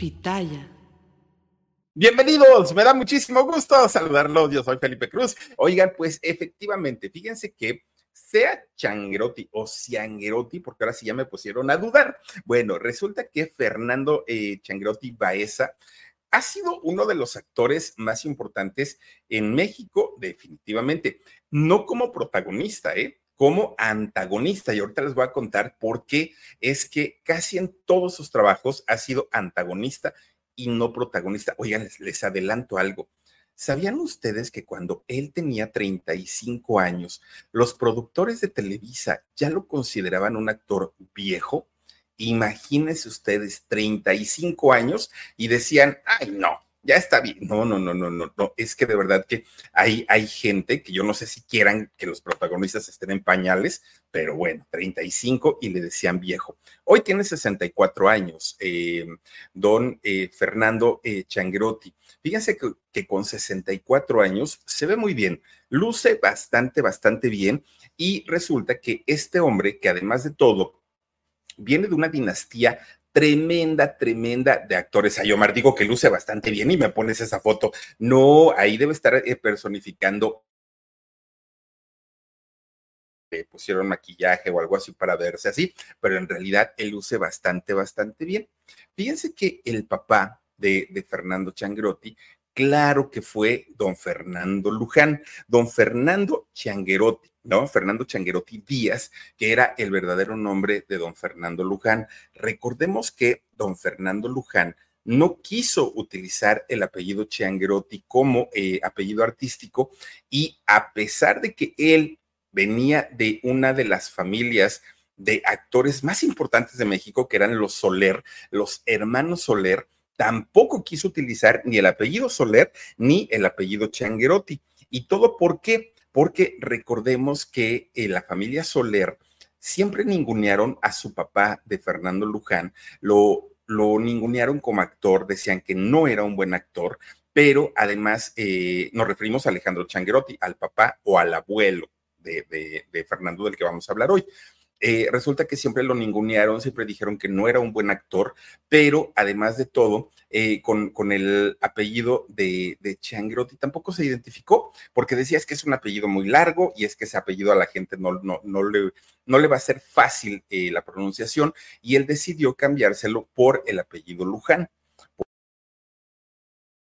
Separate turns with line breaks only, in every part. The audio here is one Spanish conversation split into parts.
Pitaya.
Bienvenidos, me da muchísimo gusto saludarlos. Yo soy Felipe Cruz. Oigan, pues efectivamente, fíjense que sea Changuerotti o Cianguerotti, porque ahora sí ya me pusieron a dudar. Bueno, resulta que Fernando eh, Changuerotti Baeza ha sido uno de los actores más importantes en México, definitivamente. No como protagonista, ¿eh? Como antagonista. Y ahorita les voy a contar por qué es que casi en todos sus trabajos ha sido antagonista y no protagonista. Oigan, les, les adelanto algo. ¿Sabían ustedes que cuando él tenía 35 años, los productores de Televisa ya lo consideraban un actor viejo? Imagínense ustedes, 35 años y decían, ay no, ya está bien. No, no, no, no, no, no. Es que de verdad que hay, hay gente que yo no sé si quieran que los protagonistas estén en pañales, pero bueno, 35 y le decían viejo. Hoy tiene 64 años, eh, don eh, Fernando eh. Fíjense que, que con 64 años se ve muy bien, luce bastante, bastante bien y resulta que este hombre, que además de todo, viene de una dinastía tremenda, tremenda de actores. Ayomar, digo que luce bastante bien y me pones esa foto. No, ahí debe estar eh, personificando. Le pusieron maquillaje o algo así para verse así, pero en realidad él luce bastante, bastante bien. Fíjense que el papá de, de Fernando Changrotti Claro que fue don Fernando Luján, don Fernando Changuerotti, ¿no? Fernando Changuerotti Díaz, que era el verdadero nombre de don Fernando Luján. Recordemos que don Fernando Luján no quiso utilizar el apellido Changuerotti como eh, apellido artístico y a pesar de que él venía de una de las familias de actores más importantes de México, que eran los Soler, los hermanos Soler, tampoco quiso utilizar ni el apellido Soler ni el apellido Changuerotti. ¿Y todo por qué? Porque recordemos que eh, la familia Soler siempre ningunearon a su papá de Fernando Luján, lo, lo ningunearon como actor, decían que no era un buen actor, pero además eh, nos referimos a Alejandro Changuerotti, al papá o al abuelo de, de Fernando del que vamos a hablar hoy. Eh, resulta que siempre lo ningunearon, siempre dijeron que no era un buen actor, pero además de todo, eh, con, el apellido de, de Changrotti tampoco se identificó, porque decía es que es un apellido muy largo y es que ese apellido a la gente no, no, no, le, no le va a ser fácil eh, la pronunciación, y él decidió cambiárselo por el apellido Luján.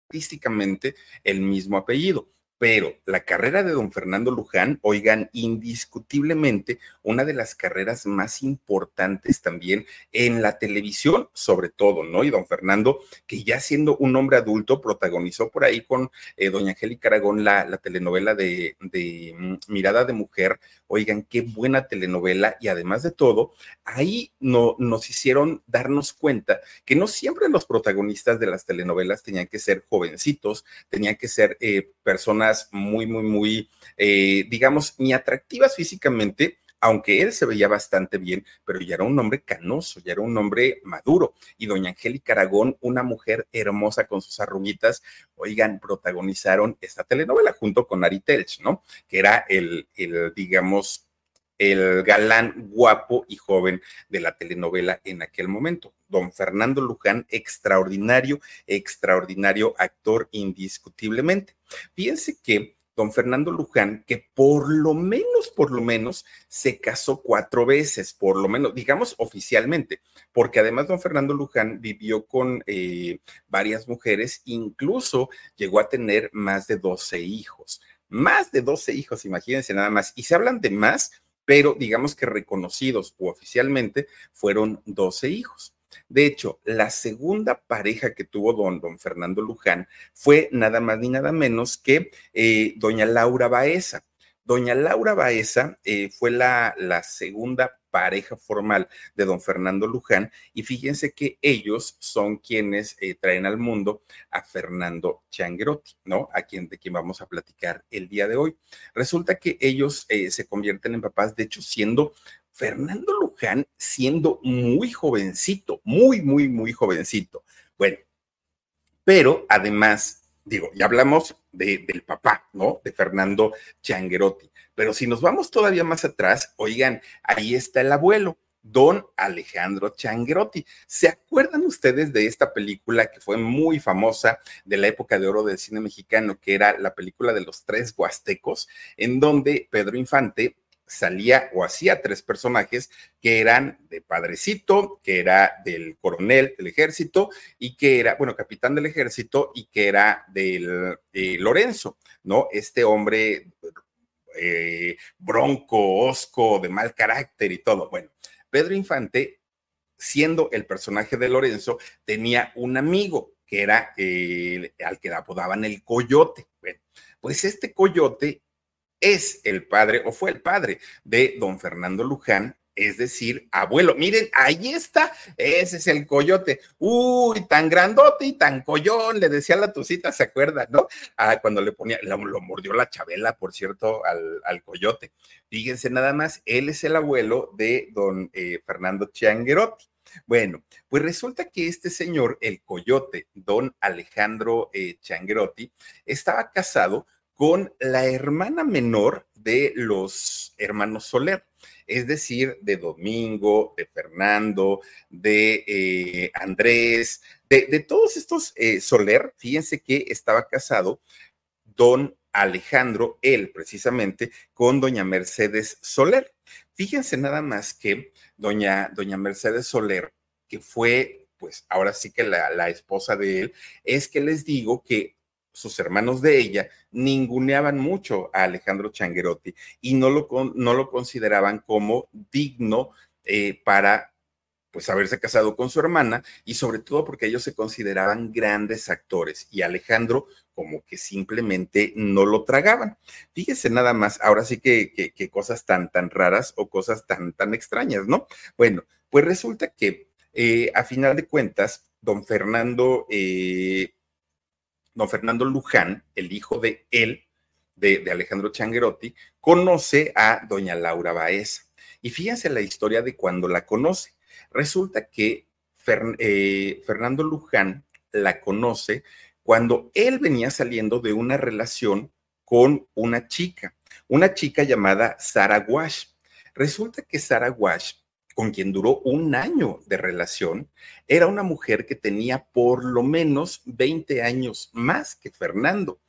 Artísticamente el mismo apellido pero la carrera de don Fernando Luján, oigan, indiscutiblemente una de las carreras más importantes también en la televisión, sobre todo, ¿no? Y don Fernando, que ya siendo un hombre adulto, protagonizó por ahí con eh, doña Angélica Aragón la, la telenovela de, de mm, Mirada de Mujer. Oigan, qué buena telenovela y además de todo, ahí no, nos hicieron darnos cuenta que no siempre los protagonistas de las telenovelas tenían que ser jovencitos, tenían que ser eh, personas muy, muy, muy, eh, digamos, ni atractivas físicamente, aunque él se veía bastante bien, pero ya era un hombre canoso, ya era un hombre maduro. Y doña Angélica Aragón, una mujer hermosa con sus arruguitas, oigan, protagonizaron esta telenovela junto con Ari Telch, ¿no? Que era el, el digamos, el galán guapo y joven de la telenovela en aquel momento. Don Fernando Luján, extraordinario, extraordinario actor indiscutiblemente. Fíjense que don Fernando Luján, que por lo menos, por lo menos, se casó cuatro veces, por lo menos, digamos oficialmente, porque además don Fernando Luján vivió con eh, varias mujeres, incluso llegó a tener más de 12 hijos. Más de 12 hijos, imagínense nada más. Y se hablan de más pero digamos que reconocidos o oficialmente fueron 12 hijos. De hecho, la segunda pareja que tuvo don, don Fernando Luján fue nada más ni nada menos que eh, doña Laura Baeza. Doña Laura Baeza eh, fue la, segunda pareja formal de don Fernando Luján y fíjense que ellos son quienes eh, traen al mundo a Fernando Changrotti, ¿no? A quien de quien vamos a platicar el día de hoy. Resulta que ellos eh, se convierten en papás, de hecho, siendo Fernando Luján siendo muy jovencito, muy, muy, muy jovencito. Bueno, pero además, digo, ya hablamos del papá, ¿no? De Fernando Changuerotti. Pero si nos vamos todavía más atrás, oigan, ahí está el abuelo. don Alejandro Changrotti. ¿Se acuerdan ustedes de esta película que fue muy famosa de la época de oro del cine mexicano, que era la película de los tres huastecos, en donde Pedro Infante salía o hacía tres personajes que eran de padrecito, que era del coronel del ejército y que era, bueno, capitán del ejército y que era del Lorenzo, ¿no? Este hombre eh, bronco, osco, de mal carácter y todo. Bueno, Pedro Infante, siendo el personaje de Lorenzo, tenía un amigo que era eh, al que apodaban el coyote. Pues este coyote es el padre o fue el padre de don Fernando Luján, es decir, abuelo. Miren, ahí está, ese es el coyote. Uy, tan grandote y tan collón, le decía la tucita, ¿se acuerda, no? Ah, cuando le ponía, lo, mordió la chabela, por cierto, al, coyote. Fíjense nada más, él es el abuelo de don eh, Fernando Chianguerotti. Bueno, pues resulta que este señor, el coyote, don Alejandro eh, estaba casado con la hermana menor de los hermanos Soler, es decir, de Domingo, de Fernando, de eh, Andrés, de, todos estos eh, Soler, fíjense que estaba casado don Alejandro, él precisamente, con doña Mercedes Soler. Fíjense nada más que doña, doña Mercedes Soler, que fue, pues ahora sí que la, la esposa de él, es que les digo que sus hermanos de ella ninguneaban mucho a Alejandro Changuerotti y no lo, no lo consideraban como digno eh, para pues haberse casado con su hermana y sobre todo porque ellos se consideraban grandes actores y Alejandro como que simplemente no lo tragaban. Fíjese nada más, ahora sí que, que, cosas tan, tan raras o cosas tan, tan extrañas, ¿no? Bueno, pues resulta que eh, a final de cuentas, don Fernando eh, don Fernando Luján, el hijo de él, de, Alejandro Changuerotti, conoce a doña Laura Baez. Y fíjense la historia de cuando la conoce. Resulta que eh, Fernando Luján la conoce cuando él venía saliendo de una relación con una chica, una chica llamada Sara Wash. Resulta que Sara Wash con quien duró un año de relación, era una mujer que tenía por lo menos 20 años más que Fernando.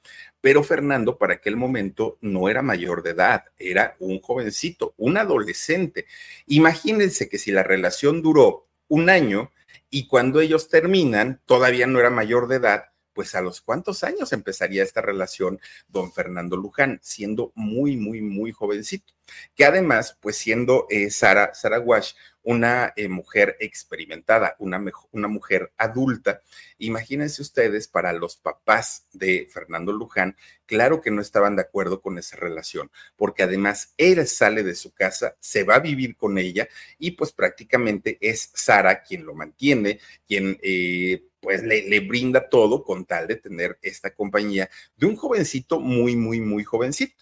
Pero Fernando para aquel momento no era mayor de edad, era un jovencito, un adolescente. Imagínense que si la relación duró un año y cuando ellos terminan todavía no era mayor de edad, pues a los cuántos años empezaría esta relación don Fernando Luján, siendo muy, muy, muy jovencito, que además, pues siendo eh, Sara, Sara Wash una eh, mujer experimentada, una, una mujer adulta, imagínense ustedes, para los papás de Fernando Luján, claro que no estaban de acuerdo con esa relación, porque además él sale de su casa, se va a vivir con ella y pues prácticamente es Sara quien lo mantiene, quien... Eh, pues le, brinda todo con tal de tener esta compañía de un jovencito muy, muy, muy jovencito.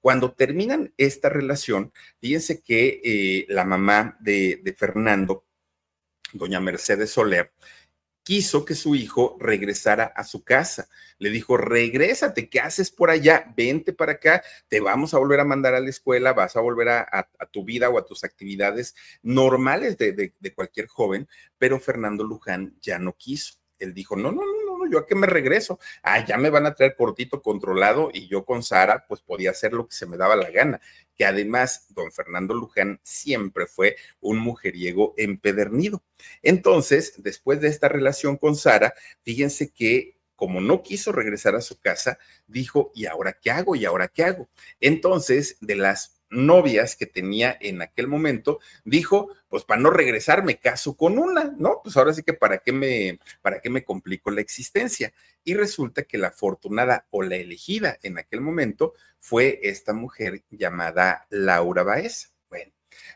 Cuando terminan esta relación, fíjense que eh, la mamá de, de Fernando, doña Mercedes Soler, quiso que su hijo regresara a su casa. Le dijo, regrésate, ¿qué haces por allá? Vente para acá, te vamos a volver a mandar a la escuela, vas a volver a, tu vida o a tus actividades normales de, de cualquier joven, pero Fernando Luján ya no quiso. Él dijo, no, no, no, yo a qué me regreso. Ah, ya me van a traer cortito controlado y yo con Sara pues podía hacer lo que se me daba la gana. Que además don Fernando Luján siempre fue un mujeriego empedernido. Entonces, después de esta relación con Sara, fíjense que como no quiso regresar a su casa, dijo, ¿y ahora qué hago? ¿Y ahora qué hago? Entonces, de las novias que tenía en aquel momento, dijo, pues para no regresar me caso con una, ¿no? Pues ahora sí que para qué me, para qué me complico la existencia. Y resulta que la afortunada o la elegida en aquel momento fue esta mujer llamada Laura Baez. Bueno,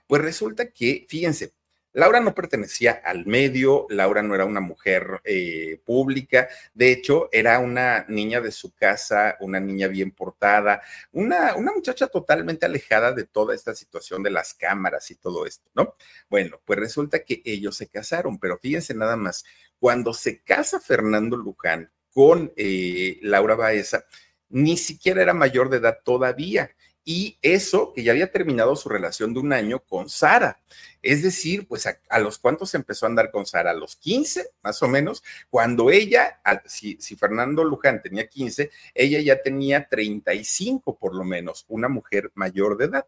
pues resulta que, fíjense, Laura no pertenecía al medio, Laura no era una mujer eh, pública, de hecho era una niña de su casa, una niña bien portada, una, una muchacha totalmente alejada de toda esta situación de las cámaras y todo esto, ¿no? Bueno, pues resulta que ellos se casaron, pero fíjense nada más, cuando se casa Fernando Luján con eh, Laura Baeza, ni siquiera era mayor de edad todavía y eso que ya había terminado su relación de un año con Sara. Es decir, pues a, los cuantos empezó a andar con Sara, a los 15 más o menos, cuando ella, si, si, Fernando Luján tenía 15, ella ya tenía 35 por lo menos, una mujer mayor de edad.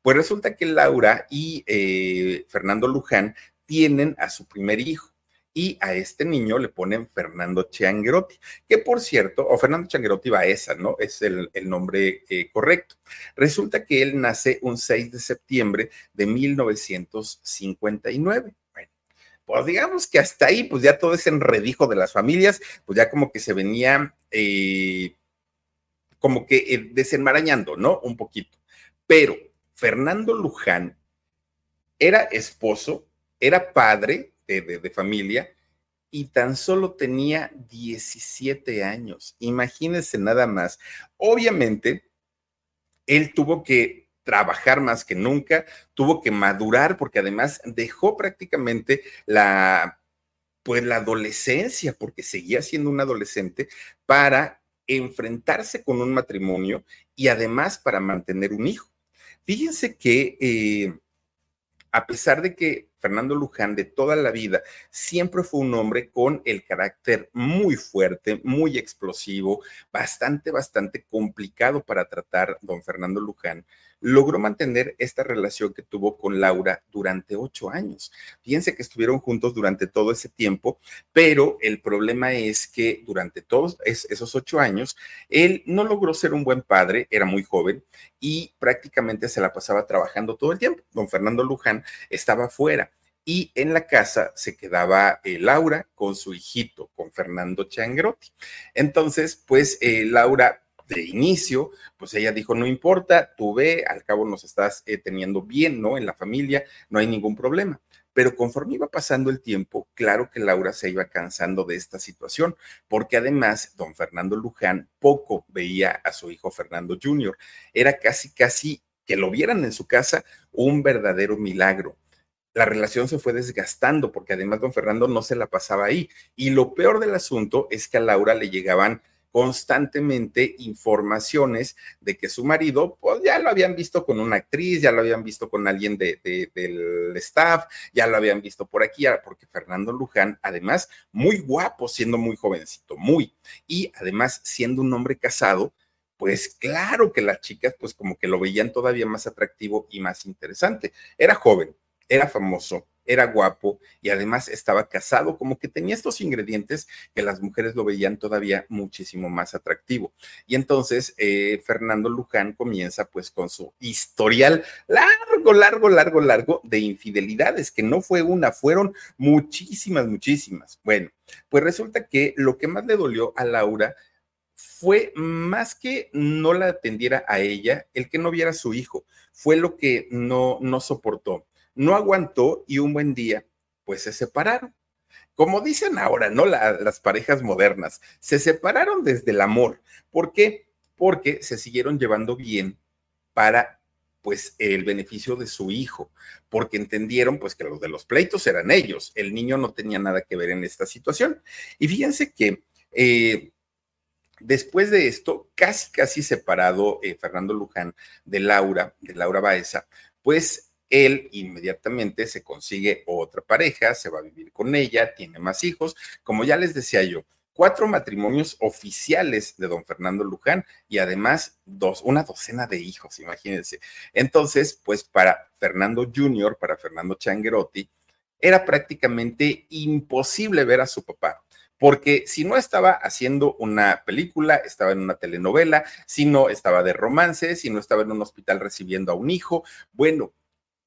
Pues resulta que Laura y eh, Fernando Luján tienen a su primer hijo y a este niño le ponen Fernando Changuerotti, que por cierto, o Fernando Changuerotti Baeza, ¿no? Es el, nombre eh, correcto. Resulta que él nace un 6 de septiembre de 1959. Bueno, pues digamos que hasta ahí, pues ya todo ese enredijo de las familias, pues ya como que se venía, eh, como que eh, desenmarañando, ¿no? Un poquito. Pero Fernando Luján era esposo, era padre de, familia y tan solo tenía 17 años. Imagínense nada más. Obviamente, él tuvo que trabajar más que nunca, tuvo que madurar porque además dejó prácticamente la pues la adolescencia, porque seguía siendo un adolescente, para enfrentarse con un matrimonio y además para mantener un hijo. Fíjense que eh, a pesar de que Fernando Luján de toda la vida siempre fue un hombre con el carácter muy fuerte, muy explosivo, bastante, bastante complicado para tratar don Fernando Luján logró mantener esta relación que tuvo con Laura durante ocho años. Fíjense que estuvieron juntos durante todo ese tiempo, pero el problema es que durante todos esos ocho años, él no logró ser un buen padre, era muy joven y prácticamente se la pasaba trabajando todo el tiempo. Don Fernando Luján estaba fuera y en la casa se quedaba eh, Laura con su hijito, con Fernando Changrotti. Entonces, pues eh, Laura de inicio, pues ella dijo, no importa, tú ve, al cabo nos estás eh, teniendo bien, ¿no? En la familia, no hay ningún problema. Pero conforme iba pasando el tiempo, claro que Laura se iba cansando de esta situación, porque además don Fernando Luján poco veía a su hijo Fernando Jr. Era casi, casi que lo vieran en su casa un verdadero milagro la relación se fue desgastando porque además don Fernando no se la pasaba ahí. Y lo peor del asunto es que a Laura le llegaban constantemente informaciones de que su marido, pues ya lo habían visto con una actriz, ya lo habían visto con alguien de, del staff, ya lo habían visto por aquí, porque Fernando Luján, además, muy guapo, siendo muy jovencito, muy, y además siendo un hombre casado, pues claro que las chicas, pues como que lo veían todavía más atractivo y más interesante. Era joven, era famoso, era guapo y además estaba casado, como que tenía estos ingredientes que las mujeres lo veían todavía muchísimo más atractivo. Y entonces eh, Fernando Luján comienza pues con su historial largo, largo, largo, largo de infidelidades, que no fue una, fueron muchísimas, muchísimas. Bueno, pues resulta que lo que más le dolió a Laura fue más que no la atendiera a ella, el que no viera a su hijo, fue lo que no, no soportó no aguantó y un buen día, pues se separaron. Como dicen ahora, ¿no? las parejas modernas, se separaron desde el amor. ¿Por qué? Porque se siguieron llevando bien para pues el beneficio de su hijo, porque entendieron pues que los de los pleitos eran ellos, el niño no tenía nada que ver en esta situación. Y fíjense que eh, después de esto, casi casi separado eh, Fernando Luján de Laura, de Laura Baeza, pues él inmediatamente se consigue otra pareja, se va a vivir con ella, tiene más hijos, como ya les decía yo, cuatro matrimonios oficiales de don Fernando Luján y además dos, una docena de hijos, imagínense. Entonces, pues para Fernando Jr., para Fernando Changuerotti, era prácticamente imposible ver a su papá. Porque si no estaba haciendo una película, estaba en una telenovela, si no estaba de romance, si no estaba en un hospital recibiendo a un hijo, bueno,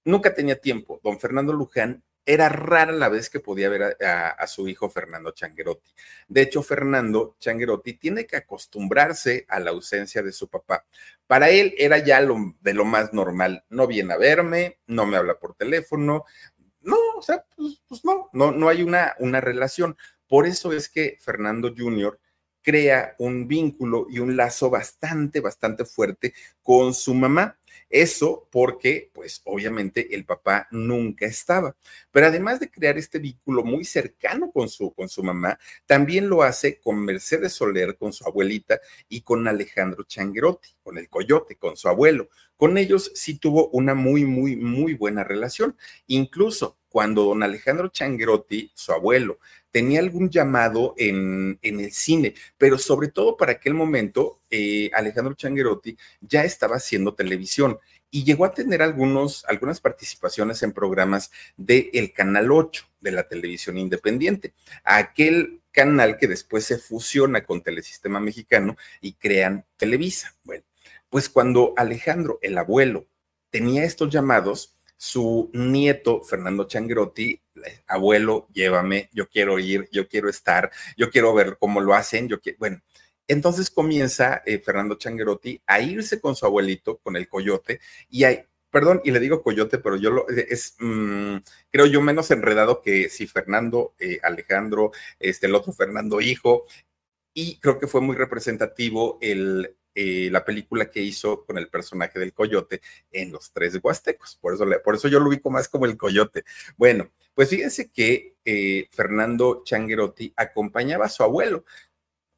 nunca tenía tiempo. Don Fernando Luján era rara la vez que podía ver a, su hijo Fernando Changuerotti. De hecho, Fernando Changuerotti tiene que acostumbrarse a la ausencia de su papá. Para él era ya lo, de lo más normal. No viene a verme, no me habla por teléfono. No, o sea, pues, pues no, no, no hay una, una relación. Por eso es que Fernando Jr. crea un vínculo y un lazo bastante, bastante fuerte con su mamá. Eso porque, pues obviamente el papá nunca estaba. Pero además de crear este vínculo muy cercano con su, con su mamá, también lo hace con Mercedes Soler, con su abuelita y con Alejandro Changuerotti. con el coyote, con su abuelo. Con ellos sí tuvo una muy, muy, muy buena relación. Incluso cuando don Alejandro Changrotti, su abuelo, tenía algún llamado en, en, el cine, pero sobre todo para aquel momento, eh, Alejandro Changuerotti ya estaba haciendo televisión y llegó a tener algunos, algunas participaciones en programas del el Canal 8 de la televisión independiente, aquel canal que después se fusiona con Telesistema Mexicano y crean Televisa. Bueno, pues cuando Alejandro, el abuelo, tenía estos llamados, su nieto, Fernando Changrotti, abuelo, llévame, yo quiero ir, yo quiero estar, yo quiero ver cómo lo hacen, yo quiero, bueno, entonces comienza eh, Fernando Changuerotti a irse con su abuelito, con el coyote, y hay, perdón, y le digo coyote, pero yo lo, eh, es, mm, creo yo, menos enredado que si Fernando, eh, Alejandro, este, el otro Fernando hijo, y creo que fue muy representativo el, la película que hizo con el personaje del coyote en Los Tres Huastecos. Por eso, por eso yo lo ubico más como el coyote. Bueno, pues fíjense que Fernando Changuerotti acompañaba a su abuelo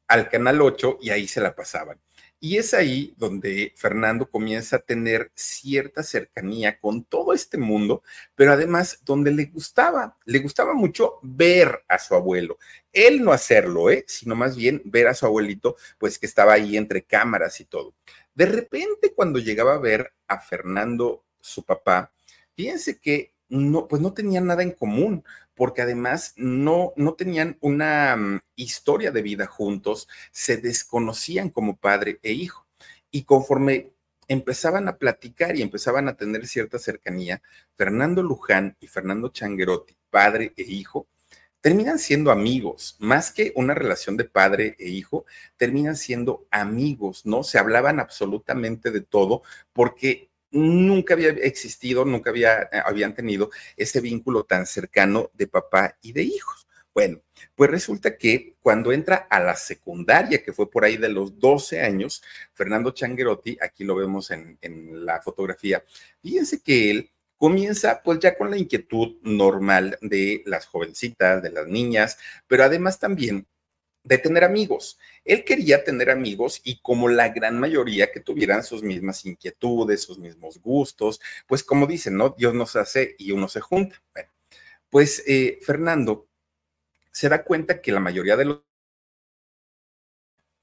al Canal 8 y ahí se la pasaban. Y es ahí donde Fernando comienza a tener cierta cercanía con todo este mundo, pero además donde le gustaba, le gustaba mucho ver a su abuelo. Él no hacerlo, ¿eh? sino más bien ver a su abuelito, pues que estaba ahí entre cámaras y todo. De repente, cuando llegaba a ver a Fernando, su papá, fíjense que no, pues no tenían nada en común, porque además no, no tenían una mm, historia de vida juntos, se desconocían como padre e hijo. Y conforme empezaban a platicar y empezaban a tener cierta cercanía, Fernando Luján y Fernando Changuerotti, padre e hijo, terminan siendo amigos, más que una relación de padre e hijo, terminan siendo amigos, ¿no? Se hablaban absolutamente de todo porque nunca había existido, nunca había, eh, habían tenido ese vínculo tan cercano de papá y de hijos. Bueno, pues resulta que cuando entra a la secundaria, que fue por ahí de los 12 años, Fernando Changuerotti, aquí lo vemos en, en la fotografía, fíjense que él comienza pues ya con la inquietud normal de las jovencitas, de las niñas, pero además también de tener amigos. Él quería tener amigos y como la gran mayoría que tuvieran sus mismas inquietudes, sus mismos gustos, pues como dicen, ¿no? Dios nos hace y uno se junta. Pues eh, Fernando se da cuenta que la mayoría de los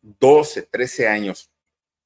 12, 13 años,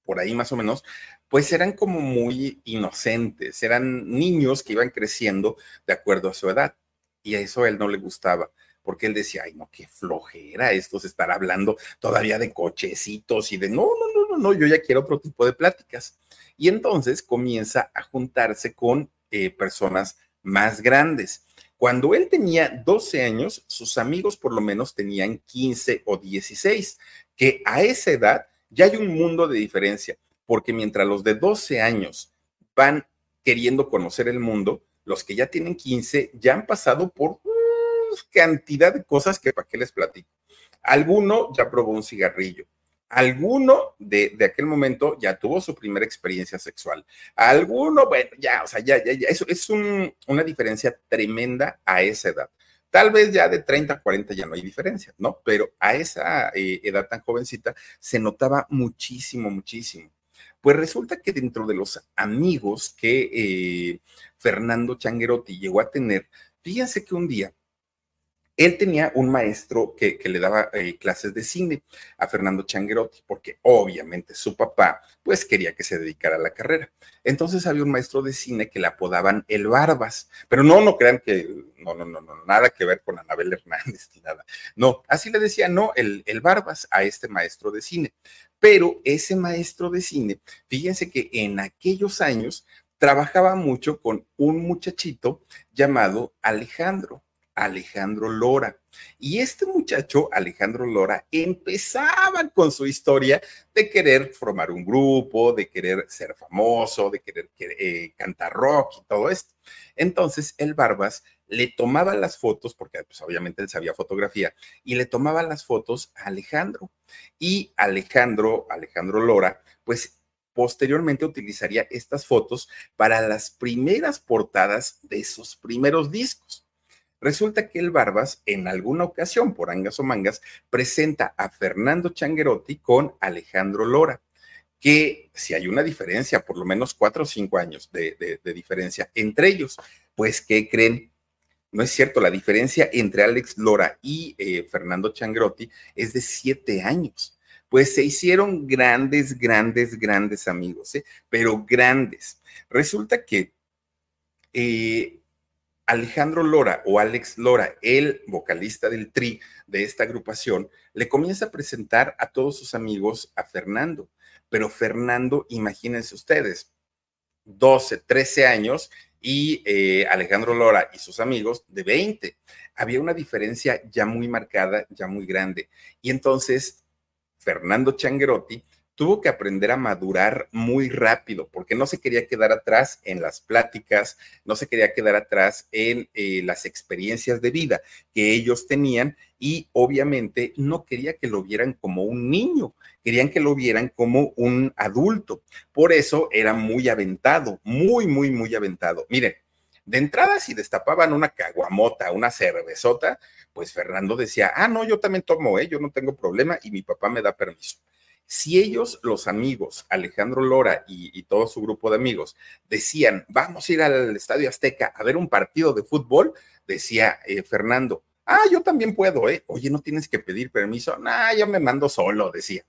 por ahí más o menos, pues eran como muy inocentes, eran niños que iban creciendo de acuerdo a su edad y a eso él no le gustaba porque él decía, ay, no, qué flojera esto, se estará hablando todavía de cochecitos y de, no, no, no, no, no, yo ya quiero otro tipo de pláticas. Y entonces comienza a juntarse con eh, personas más grandes. Cuando él tenía 12 años, sus amigos por lo menos tenían 15 o 16, que a esa edad ya hay un mundo de diferencia, porque mientras los de 12 años van queriendo conocer el mundo, los que ya tienen 15 ya han pasado por cantidad de cosas que para qué les platico. Alguno ya probó un cigarrillo. Alguno de, aquel momento ya tuvo su primera experiencia sexual. Alguno, bueno, ya, o sea, ya, ya, ya, eso es una diferencia tremenda a esa edad. Tal vez ya de 30 a 40 ya no hay diferencia, ¿no? Pero a esa eh, edad tan jovencita se notaba muchísimo, muchísimo. Pues resulta que dentro de los amigos que eh, Fernando Changuerotti llegó a tener, fíjense que un día él tenía un maestro que, le daba eh, clases de cine a Fernando Changuerotti, porque obviamente su papá pues quería que se dedicara a la carrera. Entonces había un maestro de cine que le apodaban el Barbas, pero no, no crean que, no, no, no, no, nada que ver con Anabel Hernández ni nada. No, así le decía, no, el, el Barbas a este maestro de cine. Pero ese maestro de cine, fíjense que en aquellos años trabajaba mucho con un muchachito llamado Alejandro. Alejandro Lora. Y este muchacho, Alejandro Lora, empezaba con su historia de querer formar un grupo, de querer ser famoso, de querer eh, cantar rock y todo esto. Entonces, el Barbas le tomaba las fotos, porque pues, obviamente él sabía fotografía, y le tomaba las fotos a Alejandro. Y Alejandro, Alejandro Lora, pues posteriormente utilizaría estas fotos para las primeras portadas de sus primeros discos. Resulta que el Barbas, en alguna ocasión, por angas o mangas, presenta a Fernando Changuerotti con Alejandro Lora. que si hay una diferencia, por lo menos cuatro o cinco años de, diferencia entre ellos, pues ¿qué creen? No es cierto, la diferencia entre Alex Lora y eh, Fernando Changrotti es de siete años. Pues se hicieron grandes, grandes, grandes amigos, ¿eh? pero grandes. Resulta que eh, Alejandro Lora o Alex Lora, el vocalista del tri de esta agrupación, le comienza a presentar a todos sus amigos a Fernando. Pero Fernando, imagínense ustedes, 12, 13 años y eh, Alejandro Lora y sus amigos de 20. Había una diferencia ya muy marcada, ya muy grande. Y entonces Fernando Changuerotti tuvo que aprender a madurar muy rápido porque no se quería quedar atrás en las pláticas, no se quería quedar atrás en eh, las experiencias de vida que ellos tenían y obviamente no quería que lo vieran como un niño, querían que lo vieran como un adulto. Por eso era muy aventado, muy, muy, muy aventado. Miren, de entrada, si destapaban una caguamota, una cervezota, pues Fernando decía, ah, no, yo también tomo, ¿eh? yo no tengo problema y mi papá me da permiso. Si ellos, los amigos, Alejandro Lora y, todo su grupo de amigos, decían, vamos a ir al Estadio Azteca a ver un partido de fútbol, decía eh, Fernando, ah, yo también puedo, ¿eh? Oye, no tienes que pedir permiso, nah, yo me mando solo, decía.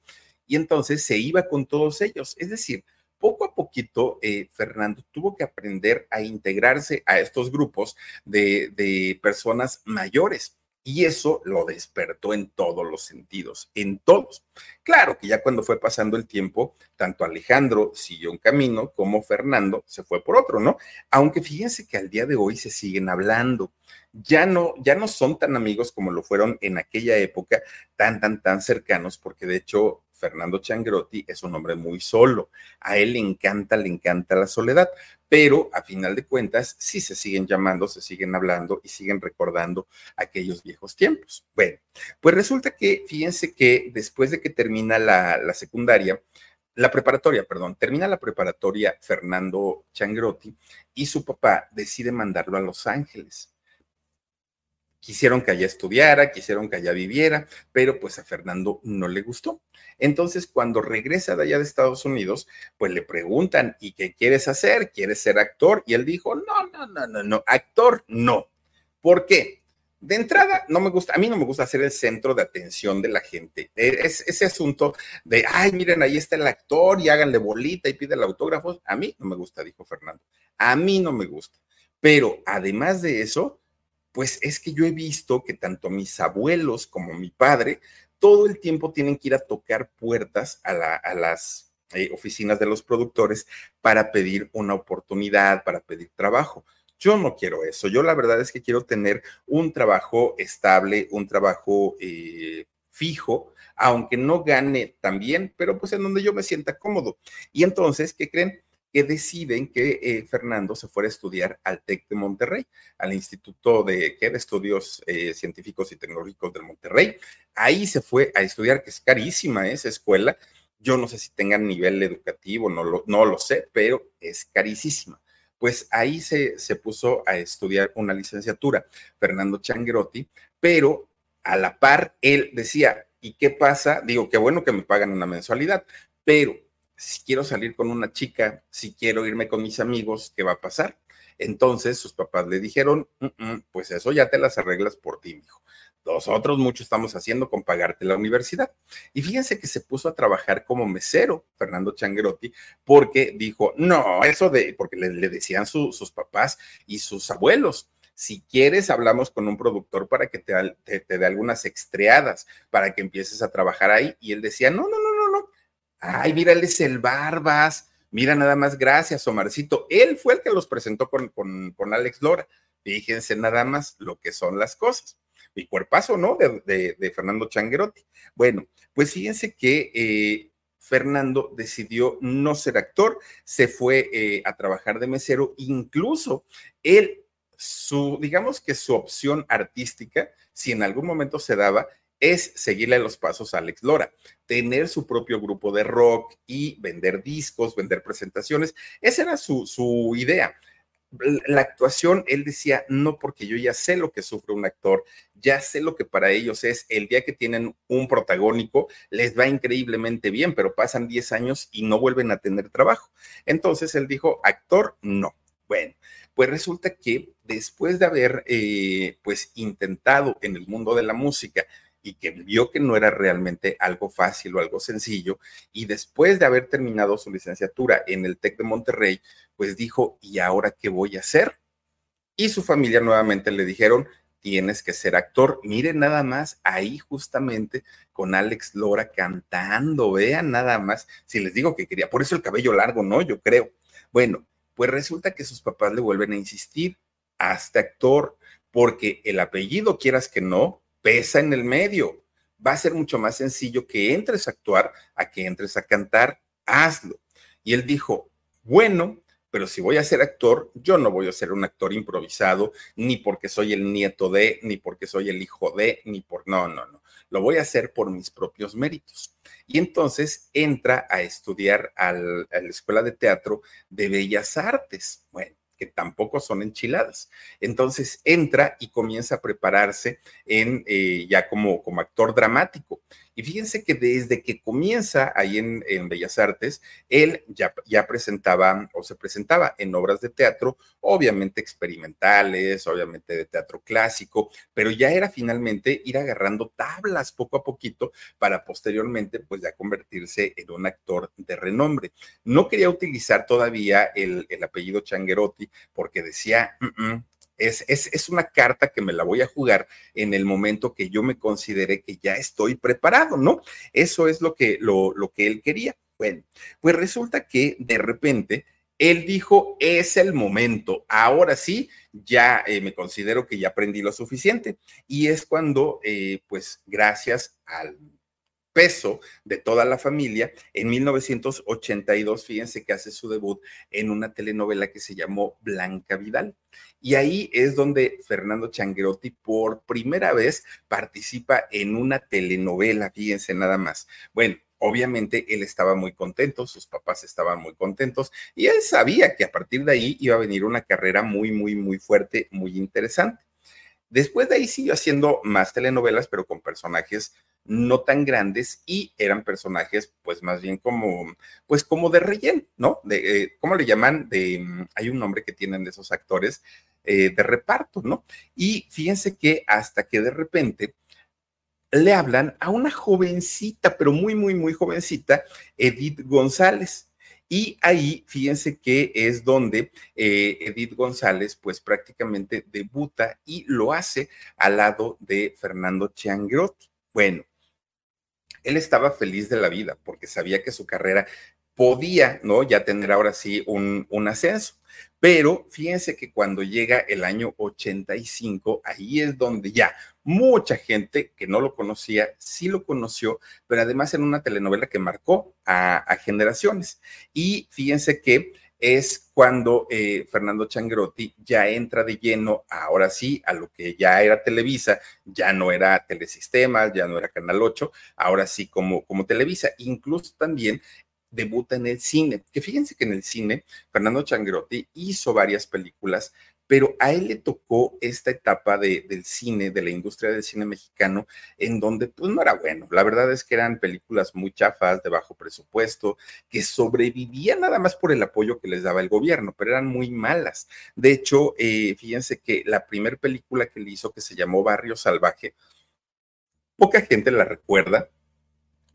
Y entonces se iba con todos ellos. Es decir, poco a poquito, eh, Fernando tuvo que aprender a integrarse a estos grupos de personas mayores y eso lo despertó en todos los sentidos, en todos. Claro que ya cuando fue pasando el tiempo, tanto Alejandro siguió un camino como Fernando se fue por otro, ¿no? Aunque fíjense que al día de hoy se siguen hablando. Ya no, ya no son tan amigos como lo fueron en aquella época, tan, tan, tan cercanos, porque de hecho Fernando Changrotti es un hombre muy solo. A él le encanta, le encanta la soledad, pero a final de cuentas sí se siguen llamando, se siguen hablando y siguen recordando aquellos viejos tiempos. Bueno, pues resulta que, fíjense que después de que termina la, la secundaria, la preparatoria, perdón, termina la preparatoria Fernando Changrotti y su papá decide mandarlo a Los Ángeles quisieron que allá estudiara, quisieron que allá viviera, pero pues a Fernando no le gustó. Entonces, cuando regresa de allá de Estados Unidos, pues le preguntan, ¿y qué quieres hacer? ¿Quieres ser actor? Y él dijo, no, no, no, no, no, actor no. ¿Por qué? De entrada, no me gusta, a mí no me gusta ser el centro de atención de la gente. E, es, ese asunto de, ay, miren, ahí está el actor y háganle bolita y pide el autógrafo. A mí no me gusta, dijo Fernando. A mí no me gusta. Pero además de eso, pues es que yo he visto que tanto mis abuelos como mi padre todo el tiempo tienen que ir a tocar puertas a, las eh, oficinas de los productores para pedir una oportunidad, para pedir trabajo. Yo no quiero eso. Yo la verdad es que quiero tener un trabajo estable, un trabajo eh, fijo, aunque no gane tan bien, pero pues en donde yo me sienta cómodo. Y entonces, ¿qué creen? Que deciden que eh, Fernando se fuera a estudiar al TEC de Monterrey, al Instituto de, de Estudios eh, Científicos y Tecnológicos del Monterrey. Ahí se fue a estudiar, que es carísima esa escuela. Yo no sé si tengan nivel educativo, no lo, sé, pero es carísima. Pues ahí se, se puso a estudiar una licenciatura, Fernando Changrotti, pero a la par él decía, ¿y qué pasa? Digo, qué bueno que me pagan una mensualidad, pero si quiero salir con una chica, si quiero irme con mis amigos, ¿qué va a pasar? Entonces sus papás le dijeron, mm, mm, pues eso ya te las arreglas por ti, hijo. Nosotros mucho estamos haciendo con pagarte la universidad. Y fíjense que se puso a trabajar como mesero, Fernando Changuerotti, porque dijo, no, eso de, porque le, decían sus papás y sus abuelos, si quieres, hablamos con un productor para que te, te, te dé algunas extreadas, para que empieces a trabajar ahí. Y él decía, no, no, no, Ay, mira, el Barbas. Mira, nada más, gracias, Omarcito. Él fue el que los presentó con, con, Alex Lora. Fíjense nada más lo que son las cosas. Mi cuerpazo, ¿no? De, Fernando Changuerotti. Bueno, pues fíjense que eh, Fernando decidió no ser actor, se fue eh, a trabajar de mesero, incluso él, su, digamos que su opción artística, si en algún momento se daba, es seguirle los pasos a Alex Lora, tener su propio grupo de rock y vender discos, vender presentaciones. Esa era su, su idea. la actuación, él decía, no, porque yo ya sé lo que sufre un actor, ya sé lo que para ellos es el día que tienen un protagónico, les va increíblemente bien, pero pasan 10 años y no vuelven a tener trabajo. Entonces él dijo, actor, no. Bueno, pues resulta que después de haber eh, pues intentado en el mundo de la música y que vio que no era realmente algo fácil o algo sencillo, y después de haber terminado su licenciatura en el TEC de Monterrey, pues dijo, ¿y ahora qué voy a hacer? Y su familia nuevamente le dijeron, tienes que ser actor. Miren nada más ahí justamente con Alex Lora cantando, vean nada más, si les digo que quería, por eso el cabello largo, ¿no? Yo creo. Bueno, pues resulta que sus papás le vuelven a insistir, hasta actor, porque el apellido, quieras que no, pesa en el medio. Va a ser mucho más sencillo que entres a actuar a que entres a cantar. Hazlo. Y él dijo, bueno, pero si voy a ser actor, yo no voy a ser un actor improvisado, ni porque soy el nieto de, ni porque soy el hijo de, ni por, no, no, no. Lo voy a hacer por mis propios méritos. Y entonces entra a estudiar a la Escuela de Teatro de Bellas Artes. Bueno, que tampoco son enchiladas. Entonces entra y comienza a prepararse en, eh, ya como, como actor dramático. Y fíjense que desde que comienza ahí en, Bellas Artes, él ya, ya presentaba o se presentaba en obras de teatro, obviamente experimentales, obviamente de teatro clásico, pero ya era finalmente ir agarrando tablas poco a poquito para posteriormente pues ya convertirse en un actor de renombre. No quería utilizar todavía el, apellido Changuerotti porque decía, mm, mm, es, una carta que me la voy a jugar en el momento que yo me considere que ya estoy preparado, ¿no? Eso es lo que, lo, lo que él quería. Bueno, pues resulta que de repente él dijo, es el momento, ahora sí, ya eh, me considero que ya aprendí lo suficiente. Y es cuando, eh, pues gracias al de toda la familia. En 1982, fíjense que hace su debut en una telenovela que se llamó Blanca Vidal. Y ahí es donde Fernando Changuerotti por primera vez participa en una telenovela, fíjense nada más. Bueno, obviamente él estaba muy contento, sus papás estaban muy contentos y él sabía que a partir de ahí iba a venir una carrera muy, muy, muy fuerte, muy interesante. Después de ahí siguió haciendo más telenovelas, pero con personajes no tan grandes y eran personajes pues más bien como pues como de relleno, ¿no? De, eh, ¿Cómo le llaman? De, mm, hay un nombre que tienen de esos actores eh, de reparto, ¿no? Y fíjense que hasta que de repente le hablan a una jovencita, pero muy, muy, muy jovencita, Edith González. Y ahí, fíjense que es donde eh, Edith González, pues prácticamente debuta y lo hace al lado de Fernando Chiangrotti. Bueno, él estaba feliz de la vida porque sabía que su carrera podía, ¿no? Ya tener ahora sí un, un ascenso. Pero fíjense que cuando llega el año 85, ahí es donde ya mucha gente que no lo conocía, sí lo conoció, pero además en una telenovela que marcó a, generaciones. Y fíjense que es cuando eh, Fernando Changrotti ya entra de lleno, ahora sí, a lo que ya era Televisa, ya no era Telesistemas, ya no era Canal 8, ahora sí como, como Televisa. Incluso también debuta en el cine, que fíjense que en el cine Fernando Changrotti hizo varias películas, pero a él le tocó esta etapa de, del cine, de la industria del cine mexicano, en donde pues no era bueno. La verdad es que eran películas muy chafas, de bajo presupuesto, que sobrevivían nada más por el apoyo que les daba el gobierno, pero eran muy malas. De hecho, eh, fíjense que la primera película que le hizo, que se llamó Barrio Salvaje, poca gente la recuerda,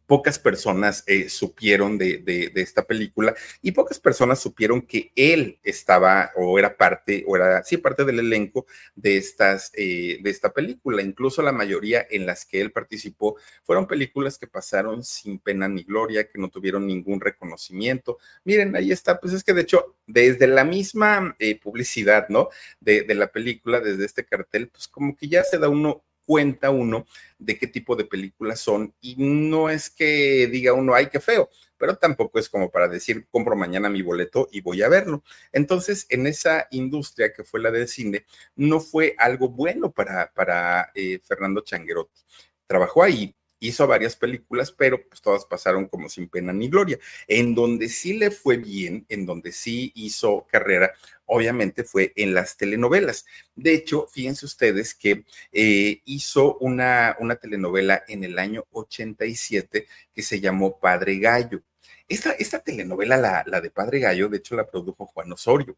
pocas personas eh, supieron de, esta película y pocas personas supieron que él estaba o era parte, o era, sí, parte del elenco de, estas, eh, de esta película. Incluso la mayoría en las que él participó fueron películas que pasaron sin pena ni gloria, que no tuvieron ningún reconocimiento. Miren, ahí está, pues es que de hecho, desde la misma eh, publicidad, ¿no? De, de la película, desde este cartel, pues como que ya se da uno cuenta uno de qué tipo de películas son y no es que diga uno, ay, qué feo, pero tampoco es como para decir, compro mañana mi boleto y voy a verlo. Entonces, en esa industria que fue la del cine, no fue algo bueno para, para eh, Fernando Changuerotti. Trabajó ahí hizo varias películas, pero pues todas pasaron como sin pena ni gloria. En donde sí le fue bien, en donde sí hizo carrera, obviamente fue en las telenovelas. De hecho, fíjense ustedes que eh, hizo una, una telenovela en el año 87 que se llamó Padre Gallo. Esta, esta telenovela, la, la, de Padre Gallo, de hecho la produjo Juan Osorio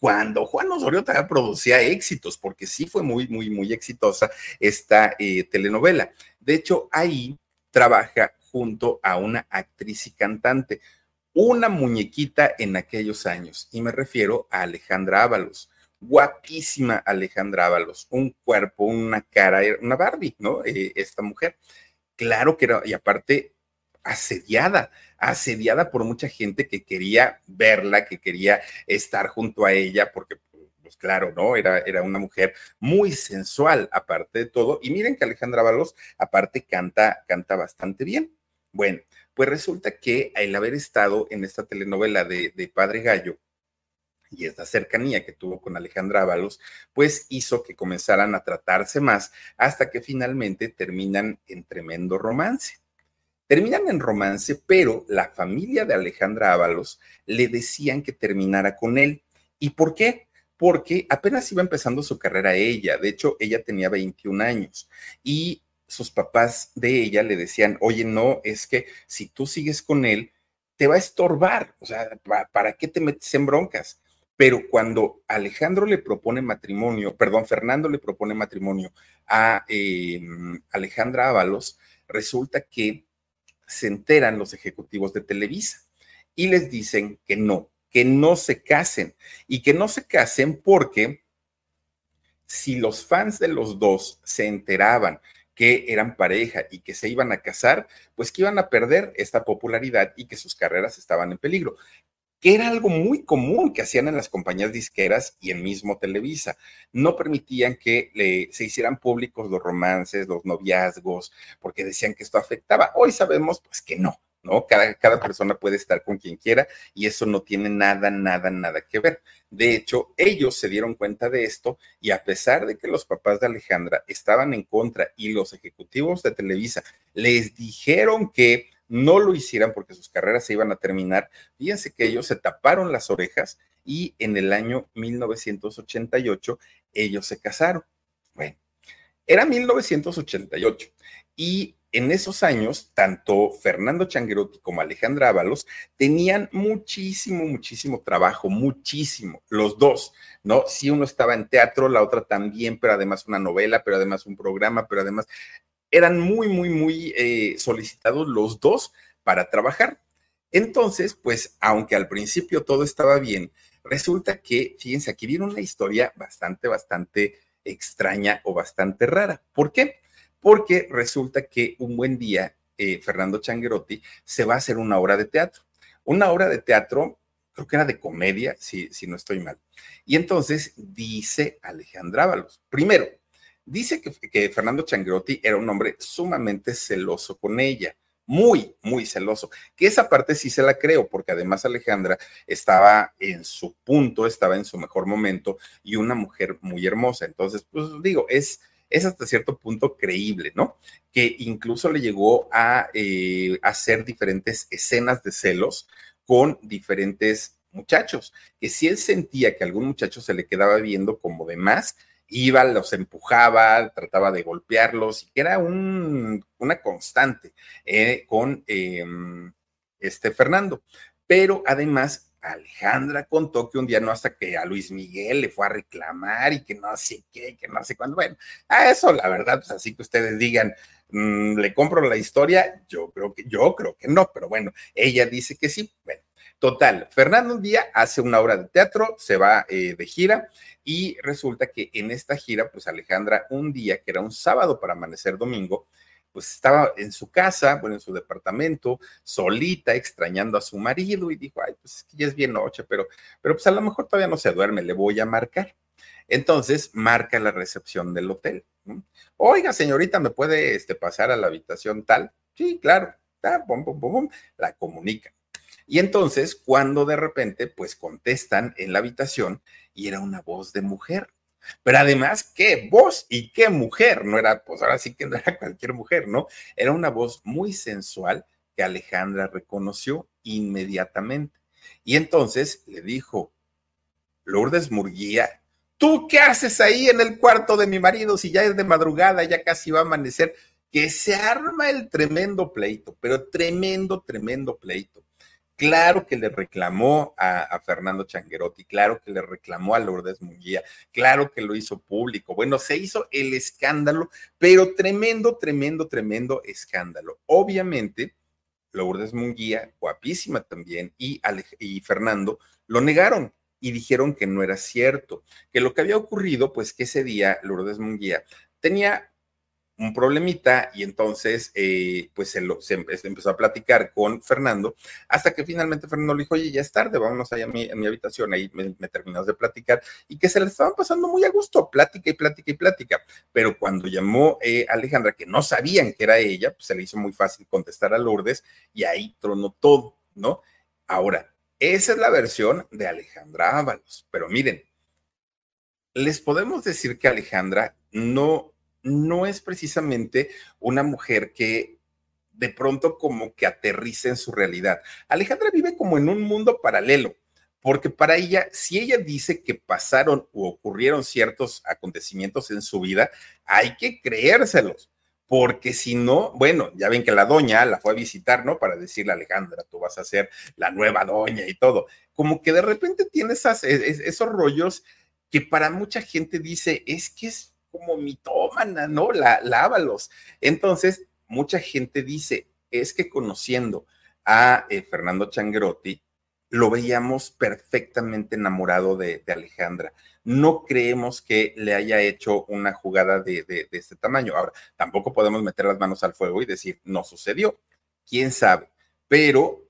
cuando Juan Osorio también producía éxitos, porque sí fue muy, muy, muy exitosa esta eh, telenovela. De hecho, ahí trabaja junto a una actriz y cantante, una muñequita en aquellos años, y me refiero a Alejandra Ábalos. Guapísima Alejandra Ábalos, un cuerpo, una cara, una Barbie, ¿no? Eh, esta mujer. Claro que era, y aparte asediada, asediada por mucha gente que quería verla, que quería estar junto a ella, porque pues claro, ¿no? Era, era una mujer muy sensual, aparte de todo. Y miren que Alejandra Balos, aparte, canta, canta bastante bien. Bueno, pues resulta que al haber estado en esta telenovela de, de Padre Gallo, y esta cercanía que tuvo con Alejandra Ábalos, pues hizo que comenzaran a tratarse más hasta que finalmente terminan en tremendo romance. Terminan en romance, pero la familia de Alejandra Ábalos le decían que terminara con él. ¿Y por qué? Porque apenas iba empezando su carrera ella. De hecho, ella tenía 21 años y sus papás de ella le decían, oye, no, es que si tú sigues con él, te va a estorbar. O sea, ¿para qué te metes en broncas? Pero cuando Alejandro le propone matrimonio, perdón, Fernando le propone matrimonio a eh, Alejandra Ábalos, resulta que se enteran los ejecutivos de Televisa y les dicen que no, que no se casen. Y que no se casen porque si los fans de los dos se enteraban que eran pareja y que se iban a casar, pues que iban a perder esta popularidad y que sus carreras estaban en peligro que era algo muy común que hacían en las compañías disqueras y en mismo Televisa. No permitían que se hicieran públicos los romances, los noviazgos, porque decían que esto afectaba. Hoy sabemos pues que no, ¿no? Cada, cada persona puede estar con quien quiera y eso no tiene nada, nada, nada que ver. De hecho, ellos se dieron cuenta de esto y a pesar de que los papás de Alejandra estaban en contra y los ejecutivos de Televisa les dijeron que no lo hicieran porque sus carreras se iban a terminar. Fíjense que ellos se taparon las orejas y en el año 1988 ellos se casaron. Bueno, era 1988 y en esos años, tanto Fernando Changuerotti como Alejandra Ábalos tenían muchísimo, muchísimo trabajo, muchísimo, los dos, ¿no? Si uno estaba en teatro, la otra también, pero además una novela, pero además un programa, pero además eran muy, muy, muy eh, solicitados los dos para trabajar. Entonces, pues, aunque al principio todo estaba bien, resulta que, fíjense, aquí viene una historia bastante, bastante extraña o bastante rara. ¿Por qué? Porque resulta que un buen día eh, Fernando Changuerotti se va a hacer una obra de teatro. Una obra de teatro, creo que era de comedia, si, si no estoy mal. Y entonces dice Alejandra Ábalos, primero, Dice que, Fernando Changrotti era un hombre sumamente celoso con ella muy, muy celoso. Que esa parte sí se la creo, porque además Alejandra estaba en su punto, estaba en su mejor momento y una mujer muy hermosa. Entonces, pues digo, es, es hasta cierto punto creíble, ¿no? Que incluso le llegó a eh, hacer diferentes escenas de celos con diferentes muchachos, que si él sentía que algún muchacho se le quedaba viendo como de más, iba, los empujaba, trataba de golpearlos, y que era un, una constante eh, con em, este Fernando. Pero además, Alejandra contó que un día no hasta que a Luis Miguel le fue a reclamar y que no sé qué, que no sé cuándo. Bueno, a eso la verdad, pues así que ustedes digan, mm, le compro la historia, yo creo que, yo creo que no, pero bueno, ella dice que sí. Bueno, Total, Fernando un día hace una obra de teatro, se va eh, de gira y resulta que en esta gira, pues Alejandra un día, que era un sábado para amanecer domingo, pues estaba en su casa, bueno, en su departamento, solita, extrañando a su marido y dijo, ay, pues es que ya es bien noche, pero, pero pues a lo mejor todavía no se duerme, le voy a marcar. Entonces marca la recepción del hotel. Oiga, señorita, ¿me puede este, pasar a la habitación tal? Sí, claro. La comunica. Y entonces, cuando de repente, pues contestan en la habitación y era una voz de mujer. Pero además, qué voz y qué mujer, no era, pues ahora sí que no era cualquier mujer, ¿no? Era una voz muy sensual que Alejandra reconoció inmediatamente. Y entonces le dijo, Lourdes Murguía, ¿tú qué haces ahí en el cuarto de mi marido si ya es de madrugada, ya casi va a amanecer? Que se arma el tremendo pleito, pero tremendo, tremendo pleito. Claro que le reclamó a, Fernando Changuerotti, claro que le reclamó a Lourdes Munguía, claro que lo hizo público. Bueno, se hizo el escándalo, pero tremendo, tremendo, tremendo escándalo. Obviamente, Lourdes Munguía, guapísima también, y, y Fernando lo negaron y dijeron que no era cierto, que lo que había ocurrido, pues que ese día Lourdes Munguía tenía un problemita y entonces eh, pues se, lo, se, empezó a platicar con Fernando hasta que finalmente Fernando le dijo, oye, ya es tarde, vámonos allá a mi, mi habitación, ahí me, me de platicar y que se le estaban pasando muy a gusto, plática y plática y plática, pero cuando llamó eh, Alejandra, que no sabían que era ella, pues se le hizo muy fácil contestar a Lourdes y ahí tronó todo, ¿no? Ahora, esa es la versión de Alejandra Ábalos, pero miren, les podemos decir que Alejandra no no es precisamente una mujer que de pronto como que aterriza en su realidad. Alejandra vive como en un mundo paralelo, porque para ella, si ella dice que pasaron o ocurrieron ciertos acontecimientos en su vida, hay que creérselos, porque si no, bueno, ya ven que la doña la fue a visitar, ¿no? Para decirle a Alejandra, tú vas a ser la nueva doña y todo. Como que de repente tiene esas, esos rollos que para mucha gente dice, es que es como mitómana, ¿no? La, lávalos. Entonces, mucha gente dice, es que conociendo a eh, Fernando Changrotti, lo veíamos perfectamente enamorado de, Alejandra. No creemos que le haya hecho una jugada de, de, este tamaño. Ahora, tampoco podemos meter las manos al fuego y decir, no sucedió. ¿Quién sabe? Pero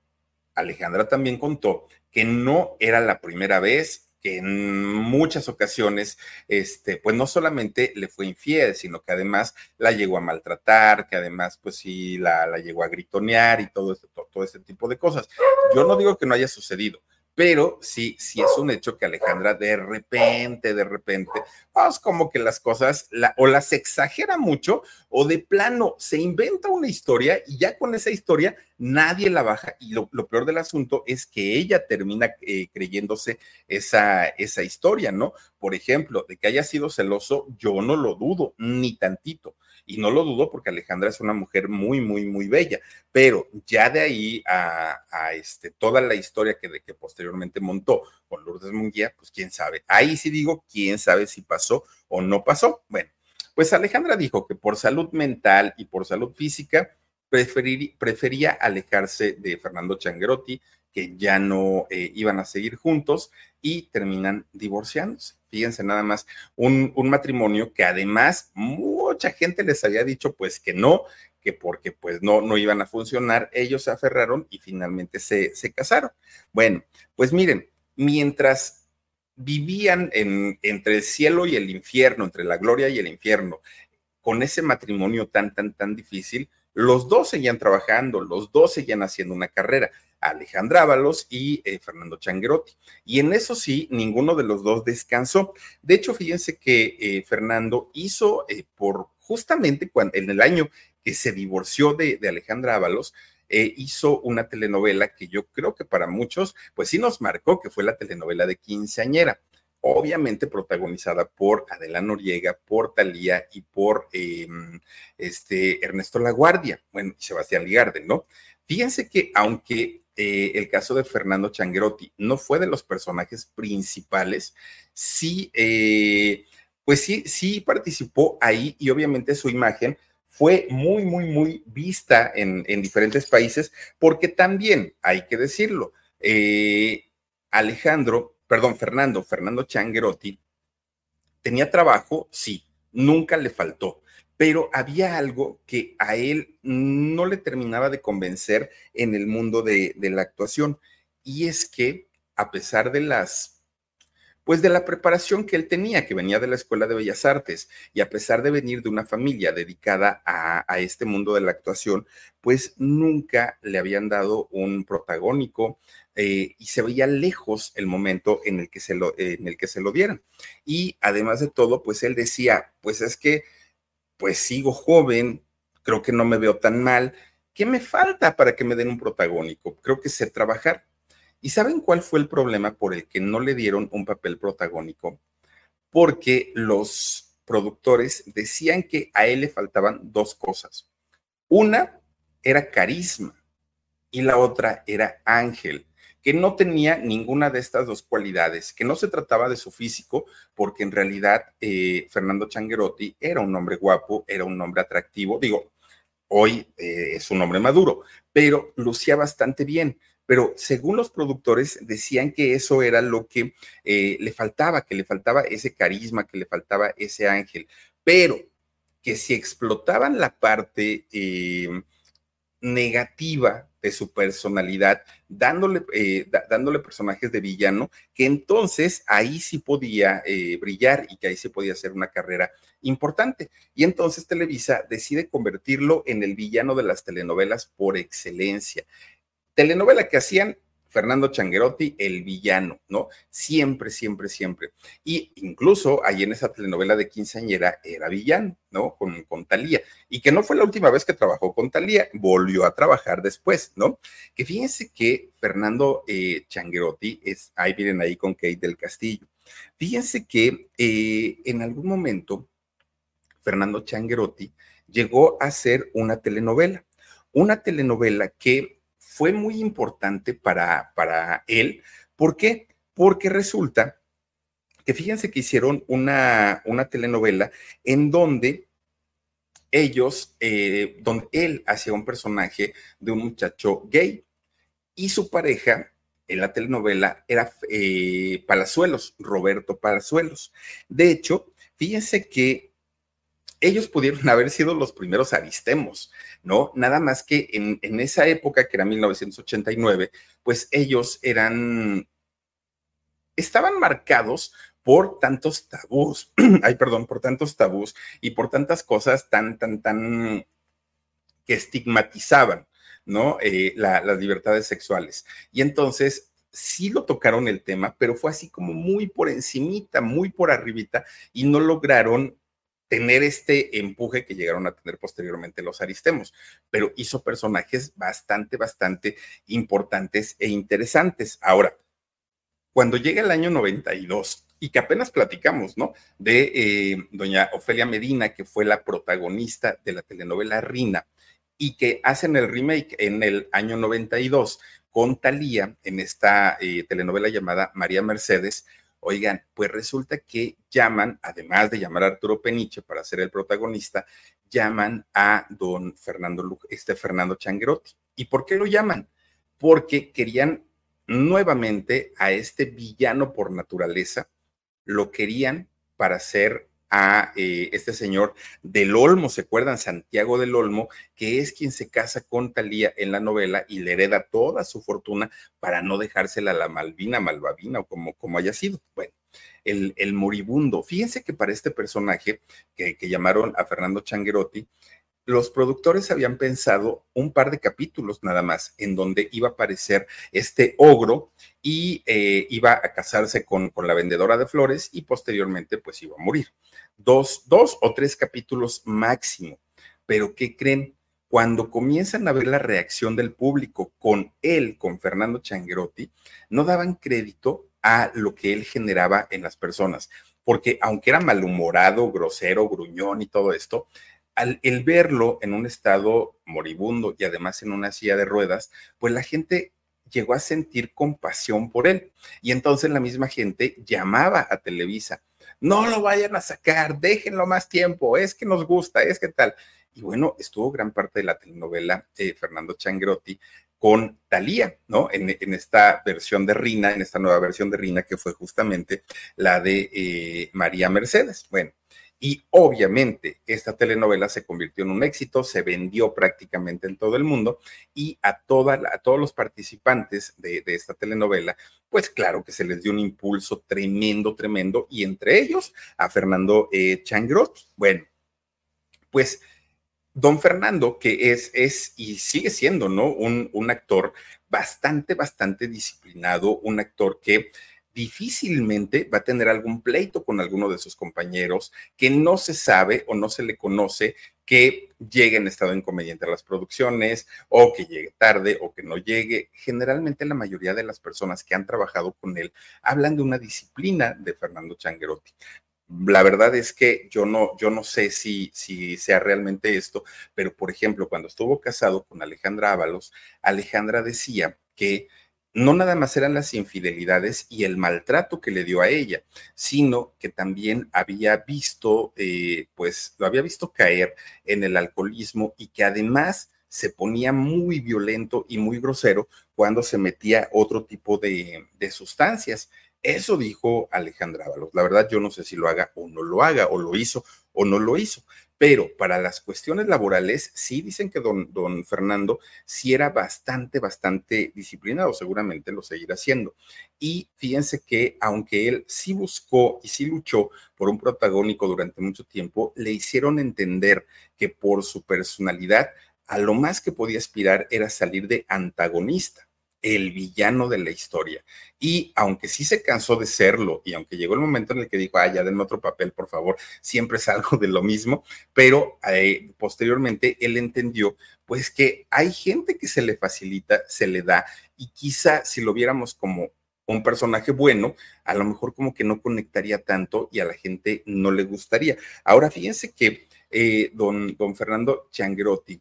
Alejandra también contó que no era la primera vez que en muchas ocasiones, este, pues no solamente le fue infiel, sino que además la llegó a maltratar, que además, pues sí, la, la llegó a gritonear y todo, este, todo, todo este tipo de cosas. Yo no digo que no haya sucedido, pero sí, sí es un hecho que Alejandra de repente, de repente, pues como que las cosas o las exagera mucho o de plano se inventa una historia y ya con esa historia nadie la baja y lo, peor del asunto es que ella termina eh, creyéndose esa, esa historia, ¿no? Por ejemplo, de que haya sido celoso, yo no lo dudo, ni tantito y no lo dudo porque Alejandra es una mujer muy, muy, muy bella, pero ya de ahí a, este, toda la historia que, de, que posteriormente montó con Lourdes Munguía, pues quién sabe. Ahí sí digo, quién sabe si pasó o no pasó. Bueno, pues Alejandra dijo que por salud mental y por salud física prefería alejarse de Fernando Changuerotti, que ya no eh, iban a seguir juntos y terminan divorciándose. Fíjense nada más, un, un, matrimonio que además mucha gente les había dicho pues que no, que porque pues no, no iban a funcionar, ellos se aferraron y finalmente se, se casaron. Bueno, pues miren, mientras vivían en, entre el cielo y el infierno, entre la gloria y el infierno, con ese matrimonio tan, tan, tan difícil, los dos seguían trabajando, los dos seguían haciendo una carrera. Alejandra Ábalos y eh, Fernando Changuerotti. Y en eso sí, ninguno de los dos descansó. De hecho, fíjense que eh, Fernando hizo eh, por justamente cuando, en el año que se divorció de, de Alejandra Ábalos, hizo una telenovela que yo creo que para muchos, pues sí nos marcó, que fue la telenovela de Quinceañera obviamente protagonizada por Adela Noriega, por Talía y por em, este Ernesto Laguardia, bueno, Sebastián Ligarde, ¿no? Fíjense que aunque eh, el caso de Fernando Changrotti no fue de los personajes principales, sí, eh, pues sí, sí participó ahí y obviamente su imagen fue muy, muy, muy vista en, diferentes países, porque también, hay que decirlo, eh, Alejandro, perdón, Fernando, Fernando Changrotti, tenía trabajo, sí, nunca le faltó, pero había algo que a él no le terminaba de convencer en el mundo de, la actuación, y es que a pesar de las pues de la preparación que él tenía, que venía de la Escuela de Bellas Artes, y a pesar de venir de una familia dedicada a, este mundo de la actuación, pues nunca le habían dado un protagónico eh, y se veía lejos el momento en el, que se lo, en el que se lo dieran. Y además de todo, pues él decía, pues es que, pues sigo joven, creo que no me veo tan mal, ¿qué me falta para que me den un protagónico? Creo que sé trabajar. ¿Y saben cuál fue el problema por el que no le dieron un papel protagónico? Porque los productores decían que a él le faltaban dos cosas. Una era carisma y la otra era ángel, que no tenía ninguna de estas dos cualidades, que no se trataba de su físico, porque en realidad eh, Fernando Changuerotti era un hombre guapo, era un hombre atractivo, digo, hoy eh, es un hombre maduro, pero lucía bastante bien pero según los productores decían que eso era lo que eh, le faltaba, que le faltaba ese carisma, que le faltaba ese ángel, pero que si explotaban la parte eh, negativa de su personalidad, dándole, eh, dándole personajes de villano, que entonces ahí sí podía brillar y que ahí sí podía hacer una carrera importante. Y entonces Televisa decide convertirlo en el villano de las telenovelas por excelencia telenovela que hacían Fernando Changuerotti, el villano, ¿no? Siempre, siempre, siempre. Y incluso ahí en esa telenovela de quinceañera era villano, ¿no? Con, con Talía. Y que no fue la última vez que trabajó con Talía, volvió a trabajar después, ¿no? Que fíjense que Fernando eh, Changuerotti es, ahí vienen ahí con Kate del Castillo. Fíjense que eh, en algún momento Fernando Changuerotti llegó a hacer una telenovela, una telenovela que fue muy importante para, para él. ¿Por qué? Porque resulta que fíjense que hicieron una, una telenovela en donde ellos, eh, donde él hacía un personaje de un muchacho gay y su pareja en la telenovela era eh, Palazuelos, Roberto Palazuelos. De hecho, fíjense que ellos pudieron haber sido los primeros aristemos, ¿no? Nada más que en, esa época, que era 1989, pues ellos eran, estaban marcados por tantos tabús, ay, perdón, por tantos tabús y por tantas cosas tan, tan, tan que estigmatizaban, ¿no? Eh, las libertades sexuales. Y entonces sí lo tocaron el tema, pero fue así como muy por encimita, muy por arribita, y no lograron tener este empuje que llegaron a tener posteriormente los Aristemos, pero hizo personajes bastante, bastante importantes e interesantes. Ahora, cuando llega el año 92 y que apenas platicamos, ¿no? De eh, doña Ofelia Medina, que fue la protagonista de la telenovela Rina, y que hacen el remake en el año 92 con Talía en esta eh, telenovela llamada María Mercedes, Oigan, pues resulta que llaman, además de llamar a Arturo Peniche para ser el protagonista, llaman a don Fernando, este Fernando Changuerotti. ¿Y por qué lo llaman? Porque querían nuevamente a este villano por naturaleza, lo querían para ser a eh, este señor del Olmo, ¿se acuerdan? Santiago del Olmo, que es quien se casa con Talía en la novela y le hereda toda su fortuna para no dejársela a la Malvina, Malvavina o como, como haya sido. Bueno, el, el moribundo. Fíjense que para este personaje que, que llamaron a Fernando Changuerotti, los productores habían pensado un par de capítulos nada más en donde iba a aparecer este ogro y eh, iba a casarse con, con, la vendedora de flores y posteriormente pues iba a morir. Dos, dos o tres capítulos máximo. Pero ¿qué creen? Cuando comienzan a ver la reacción del público con él, con Fernando Changuerotti, no daban crédito a lo que él generaba en las personas, porque aunque era malhumorado, grosero, gruñón y todo esto, al el verlo en un estado moribundo y además en una silla de ruedas, pues la gente llegó a sentir compasión por él. Y entonces la misma gente llamaba a Televisa, no lo vayan a sacar, déjenlo más tiempo, es que nos gusta, es que tal. Y bueno, estuvo gran parte de la telenovela de Fernando Changrotti con Talía, ¿no? En, esta versión de Rina, en esta nueva versión de Rina, que fue justamente la de eh, María Mercedes. Bueno, Y obviamente esta telenovela se convirtió en un éxito, se vendió prácticamente en todo el mundo y a, a todos los participantes de, esta telenovela, pues claro que se les dio un impulso tremendo, tremendo, y entre ellos a Fernando eh, Bueno, pues don Fernando, que es, es y sigue siendo, ¿no? Un, un actor bastante, bastante disciplinado, un actor que difícilmente va a tener algún pleito con alguno de sus compañeros que no se sabe o no se le conoce que llegue en estado inconveniente a las producciones o que llegue tarde o que no llegue. Generalmente la mayoría de las personas que han trabajado con él hablan de una disciplina de Fernando Changuerotti. La verdad es que yo no, yo no sé si, si sea realmente esto, pero por ejemplo, cuando estuvo casado con Alejandra Ábalos, Alejandra decía que no nada más eran las infidelidades y el maltrato que le dio a ella, sino que también había visto, eh, pues lo había visto caer en el alcoholismo y que además se ponía muy violento y muy grosero cuando se metía otro tipo de, de sustancias. Eso dijo Alejandra Ábalos. La verdad, yo no sé si lo haga o no lo haga, o lo hizo o no lo hizo, pero para las cuestiones laborales, sí dicen que don, don Fernando sí era bastante, bastante disciplinado, seguramente lo seguirá haciendo. Y fíjense que aunque él sí buscó y sí luchó por un protagónico durante mucho tiempo, le hicieron entender que por su personalidad, a lo más que podía aspirar era salir de antagonista el villano de la historia. Y aunque sí se cansó de serlo, y aunque llegó el momento en el que dijo, ah, ya denme otro papel, por favor, siempre es algo de lo mismo, pero eh, posteriormente él entendió, pues que hay gente que se le facilita, se le da, y quizá si lo viéramos como un personaje bueno, a lo mejor como que no conectaría tanto y a la gente no le gustaría. Ahora, fíjense que eh, don, don Fernando Changrotti,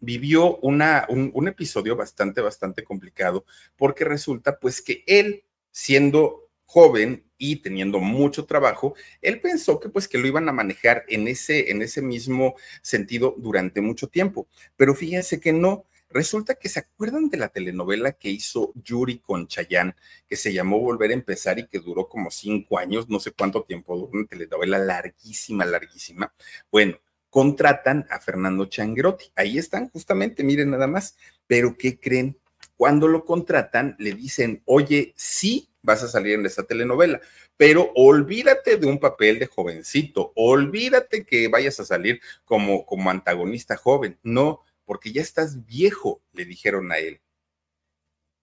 vivió una, un, episodio bastante, bastante complicado, porque resulta pues que él, siendo joven y teniendo mucho trabajo, él pensó que pues que lo iban a manejar en ese, en ese mismo sentido durante mucho tiempo. Pero fíjense que no. Resulta que se acuerdan de la telenovela que hizo Yuri con Chayán, que se llamó Volver a empezar y que duró como cinco años, no sé cuánto tiempo duró, una telenovela larguísima, larguísima. Bueno, contratan a Fernando Changuerotti. Ahí están, justamente, miren nada más. Pero ¿qué creen? Cuando lo contratan, le dicen, oye, sí vas a salir en esta telenovela, pero olvídate de un papel de jovencito, olvídate que vayas a salir como, como antagonista joven. No, porque ya estás viejo, le dijeron a él.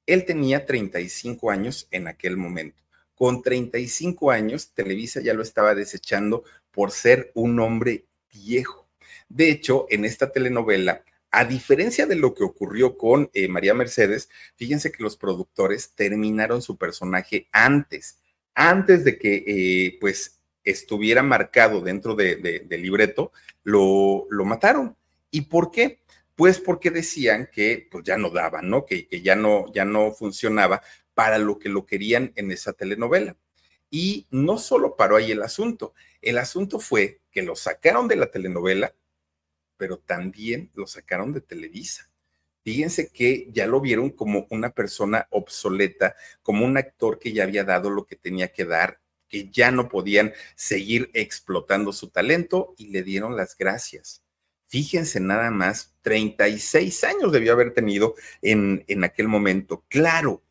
Él tenía 35 años en aquel momento. Con 35 años, Televisa ya lo estaba desechando por ser un hombre viejo. De hecho, en esta telenovela, a diferencia de lo que ocurrió con eh, María Mercedes, fíjense que los productores terminaron su personaje antes, antes de que eh, pues estuviera marcado dentro del de, libreto, lo, lo, mataron. ¿Y por qué? Pues porque decían que pues ya no daba, ¿no? Que, que ya no, ya no funcionaba para lo que lo querían en esa telenovela. Y no solo paró ahí el asunto, el asunto fue que lo sacaron de la telenovela pero también lo sacaron de Televisa. Fíjense que ya lo vieron como una persona obsoleta, como un actor que ya había dado lo que tenía que dar, que ya no podían seguir explotando su talento y le dieron las gracias. Fíjense nada más, 36 años debió haber tenido en, en aquel momento. Claro,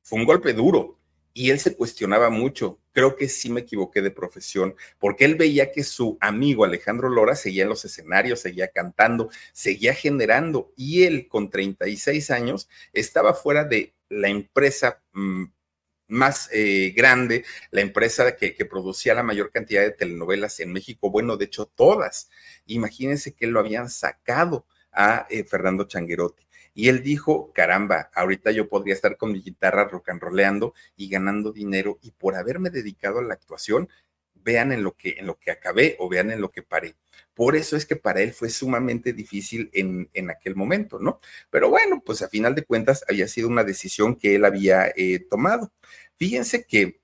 fue un golpe duro, y él se cuestionaba mucho. Creo que sí me equivoqué de profesión, porque él veía que su amigo Alejandro Lora seguía en los escenarios, seguía cantando, seguía generando, y él con 36 años estaba fuera de la empresa mm, más eh, grande, la empresa que, producía la mayor cantidad de telenovelas en México, bueno, de hecho todas. Imagínense que lo habían sacado a eh, Fernando Changuerotti. Y él dijo, caramba, ahorita yo podría estar con mi guitarra rock and rollando y ganando dinero y por haberme dedicado a la actuación, vean en lo que en lo que acabé o vean en lo que paré. Por eso es que para él fue sumamente difícil en, en aquel momento, ¿no? Pero bueno, pues a final de cuentas había sido una decisión que él había eh, tomado. Fíjense que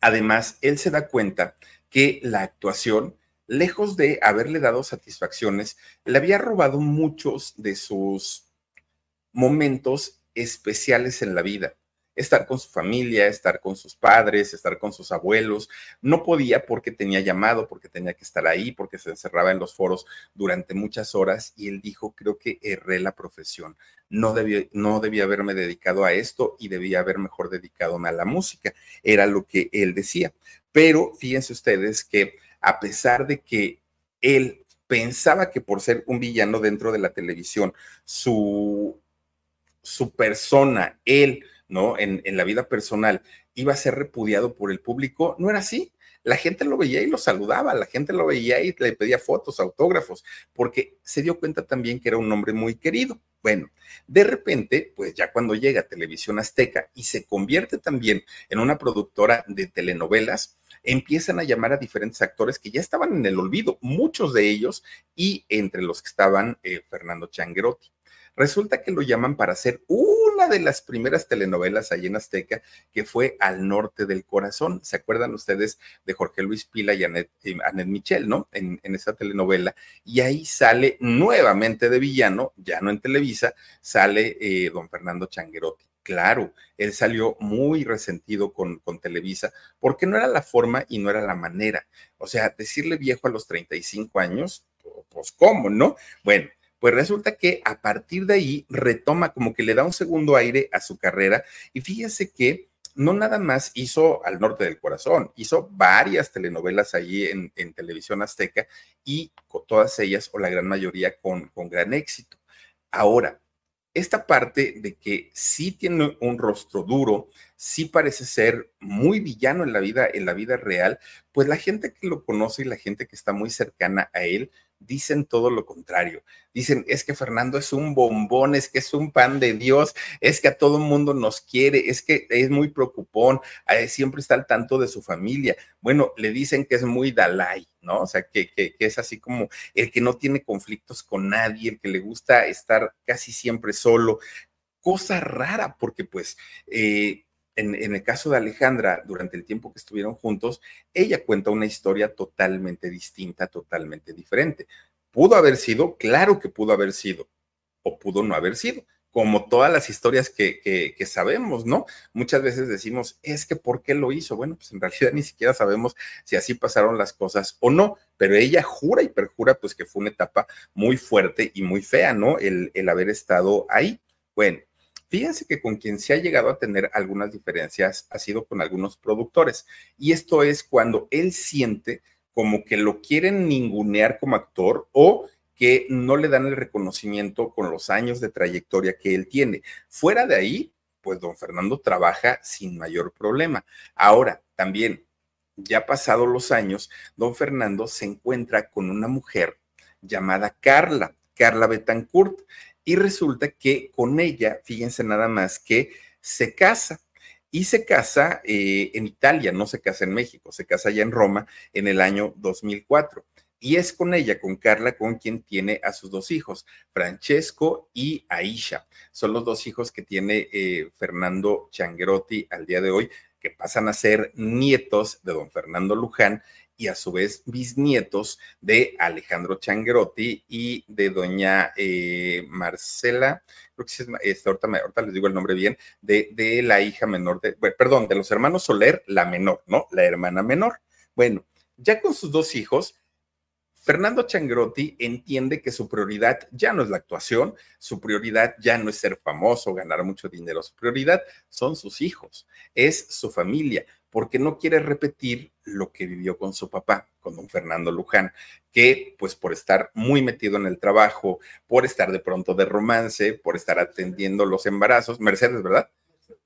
además él se da cuenta que la actuación, lejos de haberle dado satisfacciones, le había robado muchos de sus momentos especiales en la vida. estar con su familia, estar con sus padres, estar con sus abuelos. No podía porque tenía llamado, porque tenía que estar ahí, porque se encerraba en los foros durante muchas horas y él dijo, creo que erré la profesión. No debía, no haberme dedicado a esto y debía haber mejor dedicado a la música. Era lo que él decía. Pero fíjense ustedes que a pesar de que él pensaba que por ser un villano dentro de la televisión, su, su persona, él, ¿no? En, en, la vida personal, iba a ser repudiado por el público, no era así. La gente lo veía y lo saludaba, la gente lo veía y le pedía fotos, autógrafos, porque se dio cuenta también que era un hombre muy querido. Bueno, de repente, pues ya cuando llega a Televisión Azteca y se convierte también en una productora de telenovelas, empiezan a llamar a diferentes actores que ya estaban en el olvido, muchos de ellos, y entre los que estaban eh, Fernando Changuerotti. Resulta que lo llaman para hacer una de las primeras telenovelas ahí en Azteca, que fue Al Norte del Corazón. ¿Se acuerdan ustedes de Jorge Luis Pila y Annette, eh, Michel, no? En, en, esa telenovela. Y ahí sale nuevamente de villano, ya no en Televisa, sale eh, don Fernando Changuerotti claro, él salió muy resentido con, con, Televisa porque no era la forma y no era la manera. O sea, decirle viejo a los 35 años, pues cómo, ¿no? Bueno, pues resulta que a partir de ahí retoma como que le da un segundo aire a su carrera y fíjese que no nada más hizo Al Norte del Corazón, hizo varias telenovelas allí en, televisión azteca y todas ellas o la gran mayoría con, con gran éxito. Ahora, esta parte de que sí tiene un rostro duro, sí parece ser muy villano en la vida, en la vida real, pues la gente que lo conoce y la gente que está muy cercana a él dicen todo lo contrario. Dicen, es que Fernando es un bombón, es que es un pan de Dios, es que a todo mundo nos quiere, es que es muy preocupón, eh, siempre está al tanto de su familia. Bueno, le dicen que es muy Dalai, ¿no? O sea, que, es así como el que no tiene conflictos con nadie, el que le gusta estar casi siempre solo. Cosa rara, porque pues... Eh, en, el caso de Alejandra, durante el tiempo que estuvieron juntos, ella cuenta una historia totalmente distinta, totalmente diferente. ¿Pudo haber sido? Claro que pudo haber sido, o pudo no haber sido, como todas las historias que, que, sabemos, ¿no? Muchas veces decimos, es que ¿por qué lo hizo? Bueno, pues en realidad ni siquiera sabemos si así pasaron las cosas o no, pero ella jura y perjura pues que fue una etapa muy fuerte y muy fea, ¿no? El haber estado ahí. Bueno, Fíjense que con quien se ha llegado a tener algunas diferencias ha sido con algunos productores. Y esto es cuando él siente como que lo quieren ningunear como actor o que no le dan el reconocimiento con los años de trayectoria que él tiene. Fuera de ahí, pues don Fernando trabaja sin mayor problema. Ahora, también, ya pasados los años, don Fernando se encuentra con una mujer llamada Carla, Carla Betancourt. Y resulta que con ella, fíjense nada más que se casa. Y se casa eh, en Italia, no se casa en México, se casa ya en Roma en el año 2004 y es con ella, con Carla, con quien tiene a sus dos hijos, Francesco y Aisha. Son los dos hijos que tiene eh, Fernando Changuerotti al día de hoy, que pasan a ser nietos de don Fernando Luján y a su vez bisnietos de Alejandro Changuerotti y de doña eh, Marcela, creo que sí es, este, ahorita, ahorita, les digo el nombre bien, de, de la hija menor, de, perdón, de los hermanos Soler, la menor, ¿no? La hermana menor. Bueno, ya con sus dos hijos, Fernando Changrotti entiende que su prioridad ya no es la actuación, su prioridad ya no es ser famoso, ganar mucho dinero, su prioridad son sus hijos, es su familia, porque no quiere repetir lo que vivió con su papá, con don Fernando Luján, que pues por estar muy metido en el trabajo, por estar de pronto de romance, por estar atendiendo los embarazos, Mercedes, ¿verdad?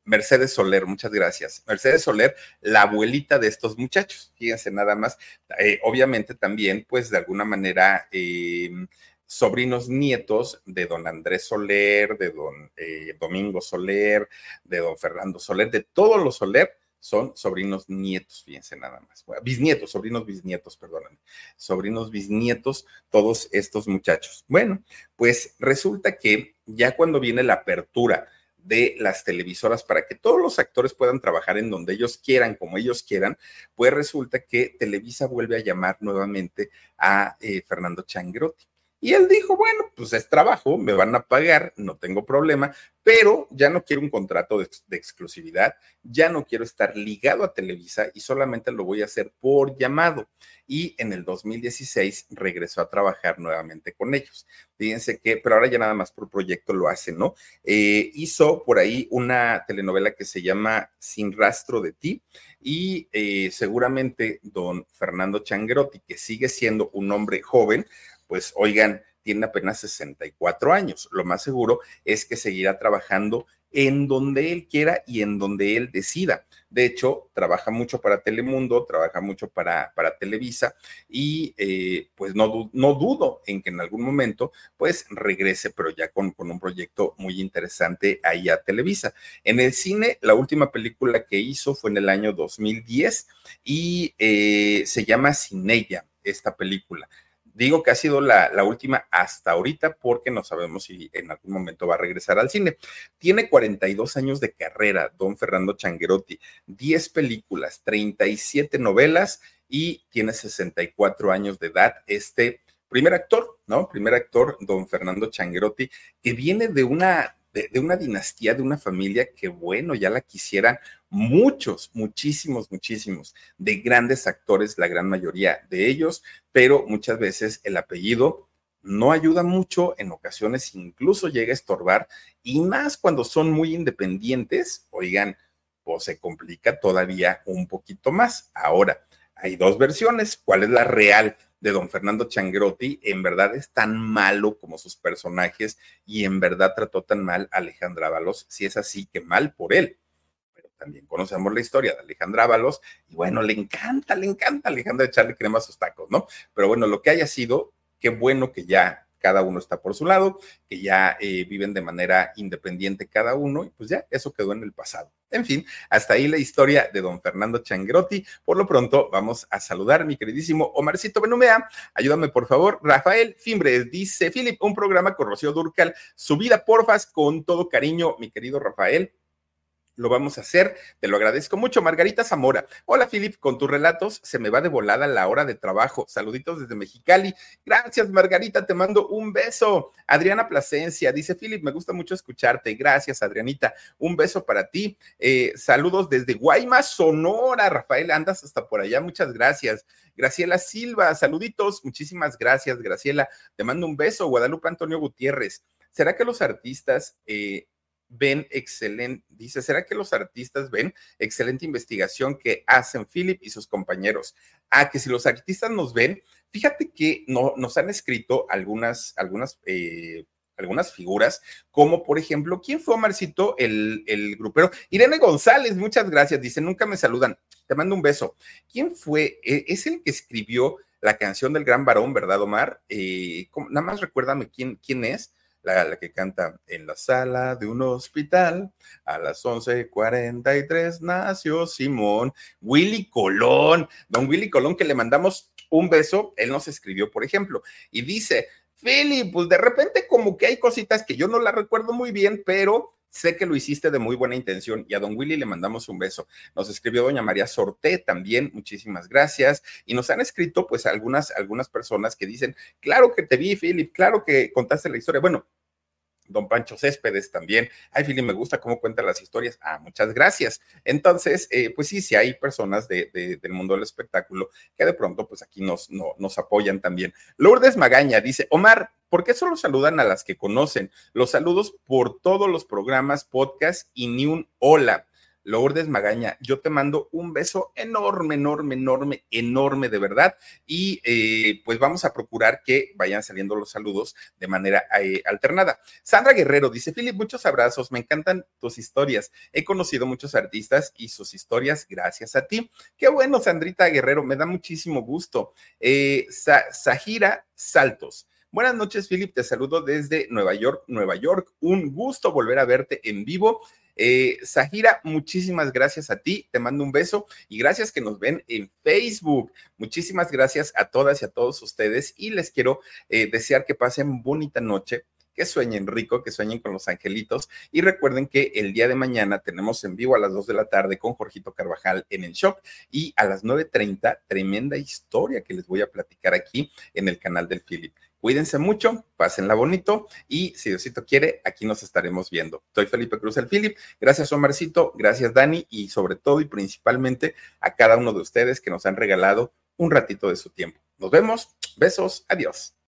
Mercedes Soler, muchas gracias. Mercedes Soler, la abuelita de estos muchachos, fíjense nada más. Eh, obviamente también, pues de alguna manera, em, sobrinos nietos de don Andrés Soler, de don eh, Domingo Soler, de don Fernando Soler, de todos los Soler, son sobrinos nietos, fíjense nada más. bisnietos, sobrinos bisnietos, perdónenme. Sobrinos bisnietos, todos estos muchachos. Bueno, pues resulta que ya cuando viene la apertura, de las televisoras para que todos los actores puedan trabajar en donde ellos quieran, como ellos quieran, pues resulta que Televisa vuelve a llamar nuevamente a eh, Fernando Changrotti. Y él dijo, bueno, pues es trabajo, me van a pagar, no tengo problema, pero ya no quiero un contrato de, exclusividad, ya no quiero estar ligado a Televisa y solamente lo voy a hacer por llamado. Y en el 2016 regresó a trabajar nuevamente con ellos. Fíjense que, pero ahora ya nada más por proyecto lo hace, ¿no? Eh, hizo por ahí una telenovela que se llama Sin rastro de ti y eh, seguramente don Fernando Changrotti, que sigue siendo un hombre joven, pues oigan, tiene apenas 64 años. Lo más seguro es que seguirá trabajando en donde él quiera y en donde él decida. De hecho, trabaja mucho para Telemundo, trabaja mucho para, para Televisa y eh, pues no, no dudo en que en algún momento pues regrese, pero ya con, con un proyecto muy interesante ahí a Televisa. En el cine, la última película que hizo fue en el año 2010 y eh, se llama Sin ella, esta película. Digo que ha sido la, última hasta ahorita porque no sabemos si en algún momento va a regresar al cine. Tiene 42 años de carrera, don Fernando Changuerotti, 10 películas, 37 novelas y tiene 64 años de edad. Este primer actor, ¿no? Primer actor, don Fernando Changuerotti, que viene de una de, una dinastía, de una familia que, bueno, ya la quisieran muchos, muchísimos, muchísimos, de grandes actores, la gran mayoría de ellos, pero muchas veces el apellido no ayuda mucho, en ocasiones incluso llega a estorbar, y más cuando son muy independientes, oigan, pues se complica todavía un poquito más. Ahora, hay dos versiones, ¿cuál es la real? De don Fernando Changrotti en verdad es tan malo como sus personajes y en verdad trató tan mal a Alejandra Ábalos, si es así que mal por él. Pero también conocemos la historia de Alejandra Ábalos y bueno, le encanta, le encanta a Alejandra echarle crema a sus tacos, ¿no? Pero bueno, lo que haya sido, qué bueno que ya cada uno está por su lado, que ya eh, viven de manera independiente cada uno, y pues ya eso quedó en el pasado. En fin, hasta ahí la historia de don Fernando Changrotti. Por lo pronto, vamos a saludar a mi queridísimo Omarcito Benumea. Ayúdame, por favor. Rafael Fimbres dice: Philip, un programa con Rocío Durcal. Subida, porfas, con todo cariño, mi querido Rafael lo vamos a hacer. Te lo agradezco mucho. Margarita Zamora. Hola, Filip, con tus relatos se me va de volada la hora de trabajo. Saluditos desde Mexicali. Gracias, Margarita. Te mando un beso. Adriana Plasencia dice, Filip, me gusta mucho escucharte. Gracias, Adrianita. Un beso para ti. Eh, saludos desde Guaymas, Sonora. Rafael, andas hasta por allá. Muchas gracias. Graciela Silva, saluditos. Muchísimas gracias, Graciela. Te mando un beso. Guadalupe Antonio Gutiérrez. ¿Será que los artistas eh, ven excelente, dice, ¿será que los artistas ven excelente investigación que hacen Philip y sus compañeros? Ah, que si los artistas nos ven, fíjate que no, nos han escrito algunas, algunas, eh, algunas figuras, como por ejemplo, ¿quién fue Omarcito, el, el grupero? Irene González, muchas gracias, dice, nunca me saludan, te mando un beso. ¿Quién fue? E, es el que escribió la canción del gran varón, ¿verdad, Omar? Eh, nada más recuérdame quién, quién es la, que canta en la sala de un hospital. A las 11:43 nació Simón, Willy Colón, don Willy Colón, que le mandamos un beso, él nos escribió, por ejemplo, y dice, Philly, pues de repente como que hay cositas que yo no la recuerdo muy bien, pero sé que lo hiciste de muy buena intención y a don Willy le mandamos un beso. Nos escribió doña María Sorté también, muchísimas gracias. Y nos han escrito pues algunas, algunas personas que dicen, claro que te vi, Philip, claro que contaste la historia. Bueno, don Pancho Céspedes también. Ay, Fili, me gusta cómo cuenta las historias. Ah, muchas gracias. Entonces, eh, pues sí, sí hay personas de, del mundo del espectáculo que de pronto, pues aquí nos, nos apoyan también. Lourdes Magaña dice, Omar, ¿por qué solo saludan a las que conocen? Los saludos por todos los programas, podcast y ni un hola. Lourdes Magaña, yo te mando un beso enorme, enorme, enorme, enorme de verdad. Y eh, pues vamos a procurar que vayan saliendo los saludos de manera eh, alternada. Sandra Guerrero dice, Philip, muchos abrazos, me encantan tus historias. He conocido muchos artistas y sus historias gracias a ti. Qué bueno, Sandrita Guerrero, me da muchísimo gusto. Eh, Sahira Saltos. Buenas noches, Philip. Te saludo desde Nueva York, Nueva York. Un gusto volver a verte en vivo. Eh, muchísimas gracias a ti, te mando un beso y gracias que nos ven en Facebook. Muchísimas gracias a todas y a todos ustedes y les quiero eh, desear que pasen bonita noche que sueñen rico, que sueñen con los angelitos y recuerden que el día de mañana tenemos en vivo a las 2 de la tarde con Jorgito Carvajal en el shock y a las 9.30 tremenda historia que les voy a platicar aquí en el canal del Philip. Cuídense mucho, pásenla bonito y si Diosito quiere, aquí nos estaremos viendo. Soy Felipe Cruz el Philip. Gracias Omarcito, gracias Dani y sobre todo y principalmente a cada uno de ustedes que nos han regalado un ratito de su tiempo. Nos vemos, besos, adiós.